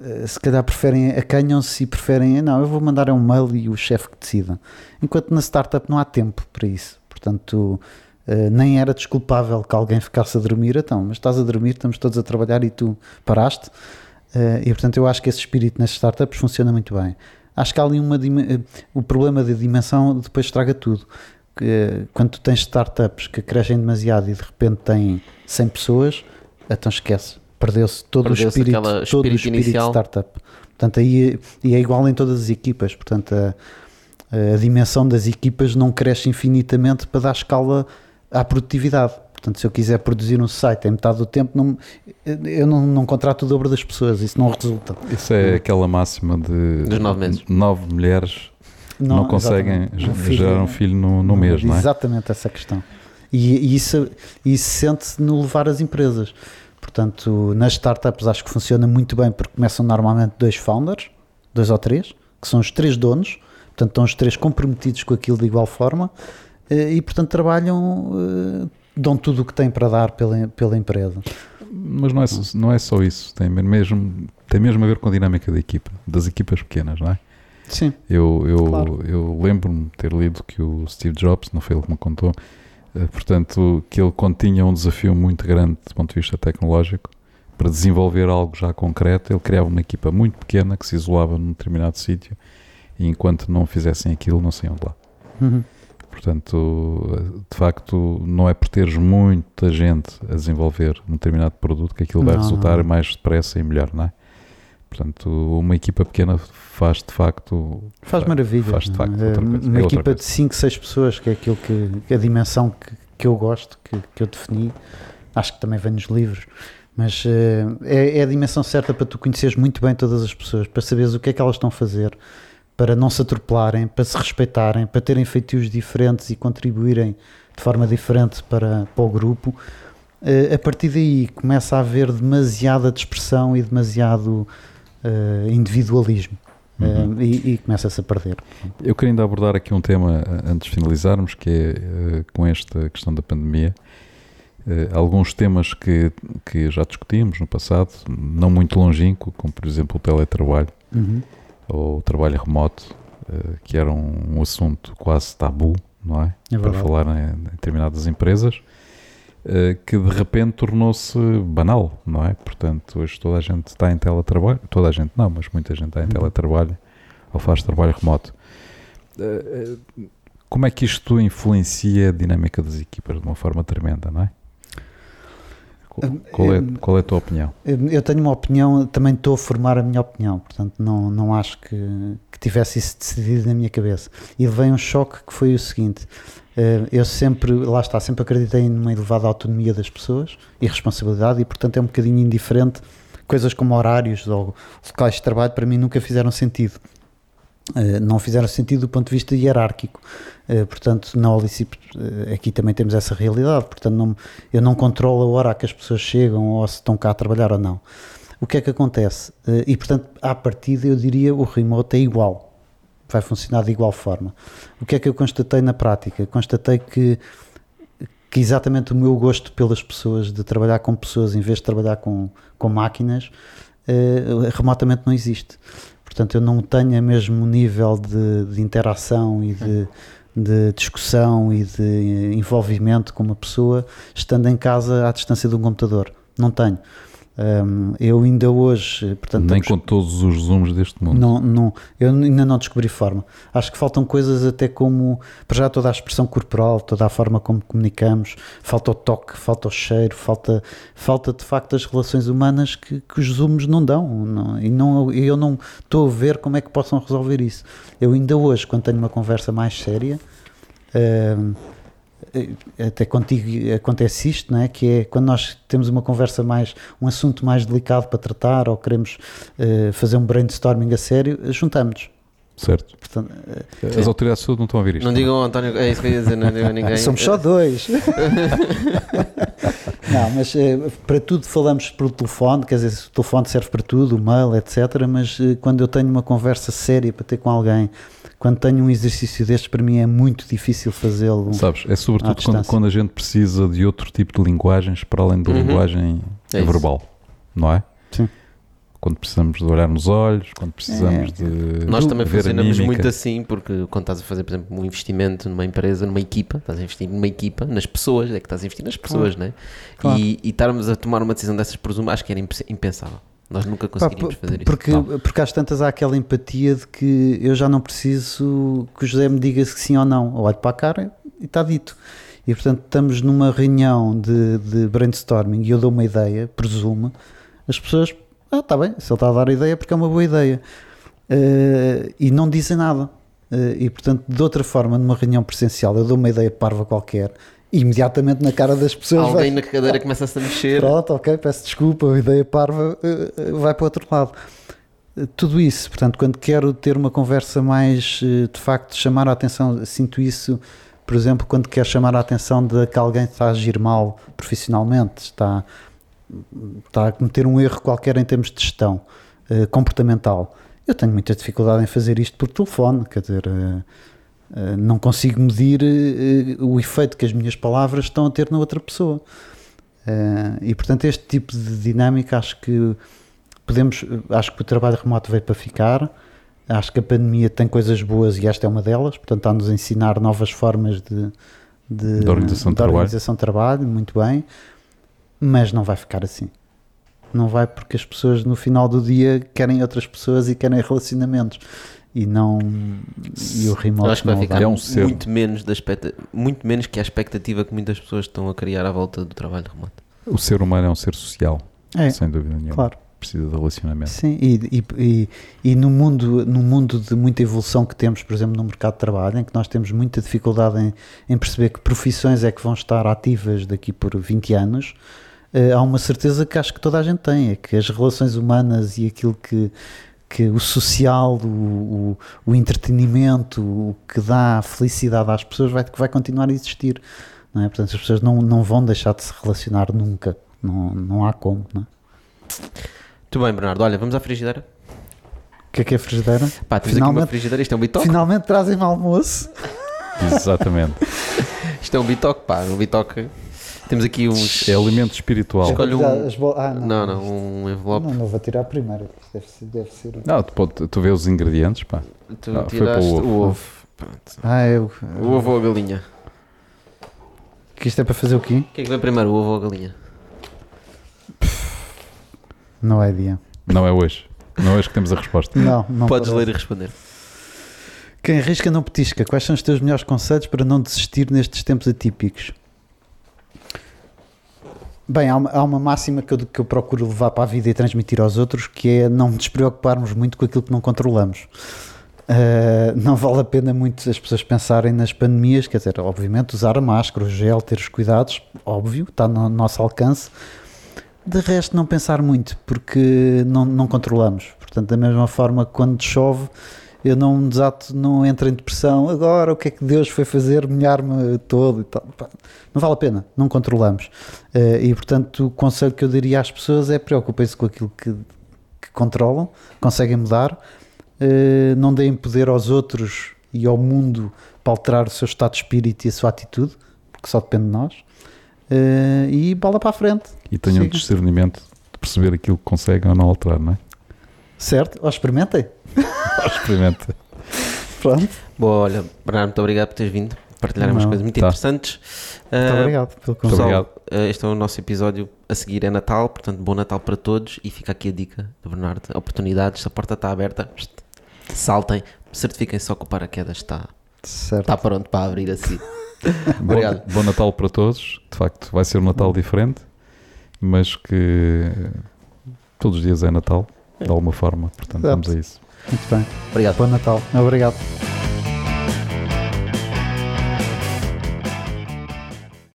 eh, se calhar preferem, acanham-se e preferem, não, eu vou mandar um mail e o chefe que decida. Enquanto na startup não há tempo para isso. Portanto, uh, nem era desculpável que alguém ficasse a dormir, então, mas estás a dormir, estamos todos a trabalhar e tu paraste. Uh, e portanto, eu acho que esse espírito nas startups funciona muito bem. Acho que há ali uma. O problema da dimensão depois estraga tudo. Que, quando tu tens startups que crescem demasiado e de repente têm 100 pessoas, então esquece Perdeu-se todo Perdeu o espírito, todo espírito, o espírito de startup. Portanto, aí e é igual em todas as equipas. Portanto, a, a dimensão das equipas não cresce infinitamente para dar escala à produtividade. Portanto, se eu quiser produzir um site em metade do tempo, não, eu não, não contrato o dobro das pessoas, isso não resulta. Isso é aquela máxima de Dos nove meses. Nove mulheres não, não conseguem um gerar um filho no, no mês, não é? Exatamente essa questão. E, e isso, isso sente-se no levar as empresas. Portanto, nas startups acho que funciona muito bem porque começam normalmente dois founders, dois ou três, que são os três donos, portanto estão os três comprometidos com aquilo de igual forma eh, e portanto trabalham, eh, dão tudo o que têm para dar pela, pela empresa. Mas não é, não é só isso, tem mesmo, tem mesmo a ver com a dinâmica da equipa, das equipas pequenas, não é? Sim. Eu, eu, claro. eu lembro-me ter lido que o Steve Jobs, não foi ele que me contou, eh, portanto, que ele continha um desafio muito grande do ponto de vista tecnológico para desenvolver algo já concreto. Ele criava uma equipa muito pequena que se isolava num determinado sítio e enquanto não fizessem aquilo, não saiam de lá. Uhum. Portanto, de facto, não é por teres muita gente a desenvolver um determinado produto que aquilo vai não, resultar não. mais depressa e melhor, não é? Portanto, uma equipa pequena faz de facto. Faz maravilha. Faz de facto. É, uma é equipa de 5, 6 pessoas, que é aquilo que, a dimensão que, que eu gosto, que, que eu defini, acho que também vem nos livros. Mas uh, é, é, a dimensão certa para tu conheceres muito bem todas as pessoas, para saberes o que é que elas estão a fazer, para não se atropelarem, para se respeitarem, para terem feitios diferentes e contribuírem de forma diferente para, para o grupo. Uh, a partir daí começa a haver demasiada dispersão e demasiado uh, individualismo. Uhum. Uh, e, e começa-se a perder. Eu queria ainda abordar aqui um tema antes de finalizarmos, que é com esta questão da pandemia. alguns temas que, que já discutimos no passado, não muito longínquo, como por exemplo o teletrabalho uhum. Ou o trabalho remoto, que era um, assunto quase tabu, não é? é Para falar em, em determinadas empresas. Eh, que de repente tornou-se banal, não é? Portanto, hoje toda a gente está em teletrabalho, toda a gente não, mas muita gente está em uhum. teletrabalho, ele faz trabalho remoto. Eh, eh, Como é que isto influencia a dinâmica das equipas de uma forma tremenda, não é? Qual- é, qual é a tua opinião? Eu eu tenho uma opinião, também estou a formar a minha opinião, portanto não, não acho que, que tivesse isso decidido na minha cabeça. E veio um choque que foi o seguinte: eh, eu sempre, lá está, sempre acreditei numa elevada autonomia das pessoas e responsabilidade, e portanto é um bocadinho indiferente. Coisas como horários ou locais de trabalho para mim nunca fizeram sentido. Eh, não fizeram sentido do ponto de vista hierárquico. Eh, portanto, na Olicip, eh, aqui também temos essa realidade. Portanto, não, eu não controlo a hora a que as pessoas chegam ou se estão cá a trabalhar ou não. O que é que acontece? E, portanto, à partida, eu diria o remote é igual. Vai funcionar de igual forma. O que é que eu constatei na prática? Constatei que, que exatamente o meu gosto pelas pessoas, de trabalhar com pessoas em vez de trabalhar com, com máquinas, remotamente não existe. Portanto, eu não tenho o mesmo nível de, de interação e de, de discussão e de envolvimento com uma pessoa estando em casa à distância de um computador. Não tenho. Hum, eu ainda hoje, portanto, Nem estamos- com todos os zooms deste mundo. não, não, eu ainda não descobri forma. Acho que faltam coisas até como, para já toda a expressão corporal, toda a forma como comunicamos, falta o toque, falta o cheiro, falta, falta de facto as relações humanas que, que os zooms não dão. Não, e não, eu não estou a ver como é que possam resolver isso. Eu ainda hoje, quando tenho uma conversa mais séria, hum, até contigo acontece isto, não é? Que é quando nós temos uma conversa mais, um assunto mais delicado para tratar ou queremos eh, fazer um brainstorming a sério, juntamos-nos. Certo. Portanto, eh, As autoridades de saúde não estão a ouvir isto. Não digam ao António, é isso que eu ia dizer, não digam a ninguém. *laughs* somos só dois. *laughs* *laughs* não, mas eh, para tudo falamos por telefone, quer dizer, o telefone serve para tudo, o mail, etc. Mas eh, quando eu tenho uma conversa séria para ter com alguém, quando tenho um exercício destes, para mim é muito difícil fazê-lo. Sabes, é sobretudo quando, quando a gente precisa de outro tipo de linguagens para além da Uhum. linguagem É verbal, não é? Sim. Quando precisamos de olhar nos olhos, quando precisamos É. de Nós também funcionamos muito assim, porque quando estás a fazer, por exemplo, um investimento numa empresa, numa equipa, estás a investir numa equipa, nas pessoas, é que estás a investir nas pessoas, né? Claro. E, e estarmos a tomar uma decisão dessas Zoom, acho que era impe- impensável. Nós nunca Pá, por- fazer isso. porque, Não. porque às tantas há aquela empatia de que eu já não preciso que o José me diga se sim ou não. Eu olho para a cara e está dito. E portanto estamos numa reunião de, de brainstorming e eu dou uma ideia, presumo, as pessoas, ah, está bem, se ele está a dar a ideia porque é uma boa ideia. Eh, e não dizem nada. Eh, e portanto, de outra forma, numa reunião presencial, eu dou uma ideia parva qualquer e imediatamente na cara das pessoas vai- Alguém na cadeira começa-se a mexer. Pronto, ok, peço desculpa, a ideia parva eh, vai para o outro lado. Tudo isso, portanto, quando quero ter uma conversa mais, de facto, chamar a atenção, sinto isso, por exemplo, quando quero chamar a atenção de que alguém está a agir mal profissionalmente, está, está a cometer um erro qualquer em termos de gestão eh, comportamental. Eu tenho muita dificuldade em fazer isto por telefone, quer dizer, eh, eh, não consigo medir o efeito que as minhas palavras estão a ter na outra pessoa. E portanto, este tipo de dinâmica acho que podemos, acho que o trabalho remoto veio para ficar. Acho que a pandemia tem coisas boas e esta é uma delas, portanto, está-nos a ensinar novas formas de, de, De organização de trabalho. organização de trabalho, muito bem, mas não vai ficar assim. Não vai porque as pessoas no final do dia querem outras pessoas e querem relacionamentos e não e o remote Eu acho que vai ficar É um ser. muito, menos da expecta- muito menos que a expectativa que muitas pessoas estão a criar à volta do trabalho remoto. O ser humano é um ser social, É, sem dúvida nenhuma. claro. Precisa de relacionamento. Sim, e, e, e, e no, mundo, no mundo de muita evolução que temos, por exemplo, no mercado de trabalho, em que nós temos muita dificuldade em, em perceber que profissões é que vão estar ativas daqui por 20 anos, há uma certeza que acho que toda a gente tem, é que as relações humanas e aquilo que, que o social, o, o, o entretenimento, o que dá felicidade às pessoas vai, que vai continuar a existir. Não é? Portanto, as pessoas não, não vão deixar de se relacionar nunca. Não, não há como. Não é? Muito bem, Bernardo. Olha, vamos à frigideira. O que é que é frigideira? Pá, temos aqui uma Finalmente- frigideira. Isto é um bitoque. Finalmente trazem-me almoço. Exatamente. Isto é um bitoque, pá. Um bitoque. Temos aqui uns. É alimento espiritual. Escolhe um- ah, Não, não, um envelope. Não, não vou tirar primeiro. Isto Deve ser. Deve ser... Não, tu, pode, tu vê os ingredientes, pá. Tu Ah, foi para o tiraste ovo. o ovo. Ah, eu. O ovo ou a galinha? Que isto é para fazer o quê? O que é que vem primeiro, o ovo ou a galinha? Não é dia. Não é hoje. Não é hoje que temos a resposta. Não, não. Podes parece. ler e responder. Quem arrisca não petisca. Quais são os teus melhores conselhos para não desistir nestes tempos atípicos? Bem, há uma, há uma máxima que eu, que eu procuro levar para a vida e transmitir aos outros, que é não nos preocuparmos muito com aquilo que não controlamos. Uh, não vale a pena muito as pessoas pensarem nas pandemias, quer dizer, obviamente usar a máscara, o gel, ter os cuidados, óbvio, está no nosso alcance. De resto, não pensar muito, porque não, não controlamos. Portanto, da mesma forma, quando chove, eu não desato, não entro em depressão. Agora, o que é que Deus foi fazer? Molhar-me todo e tal. Não vale a pena, não controlamos. Uh, e, portanto, o conselho que eu daria às pessoas é preocupem-se com aquilo que, que controlam, conseguem mudar eh, não deem poder aos outros e ao mundo para alterar o seu estado de espírito e a sua atitude, porque só depende de nós. Uh, e bola para a frente. E tenham Siga. discernimento de perceber aquilo que conseguem ou não alterar, não é? Certo, ou experimentem. *laughs* *laughs* ou experimentem. Pronto. Boa, olha, Bernardo, muito obrigado por teres vindo. Partilhar umas coisas muito tá. interessantes. Muito uh, obrigado pelo convite. Pessoal, este é o nosso episódio a seguir é Natal, portanto, bom Natal para todos. E fica aqui a dica do Bernardo: oportunidades, a porta está aberta saltem, certifiquem-se só que o paraquedas está, está pronto para abrir assim. *laughs* Obrigado. Bom, bom, Natal para todos. De facto, vai ser um Natal diferente, mas que todos os dias é Natal, de alguma forma. Portanto, Exato. vamos a isso. Muito bem. Obrigado. Bom Natal. Obrigado.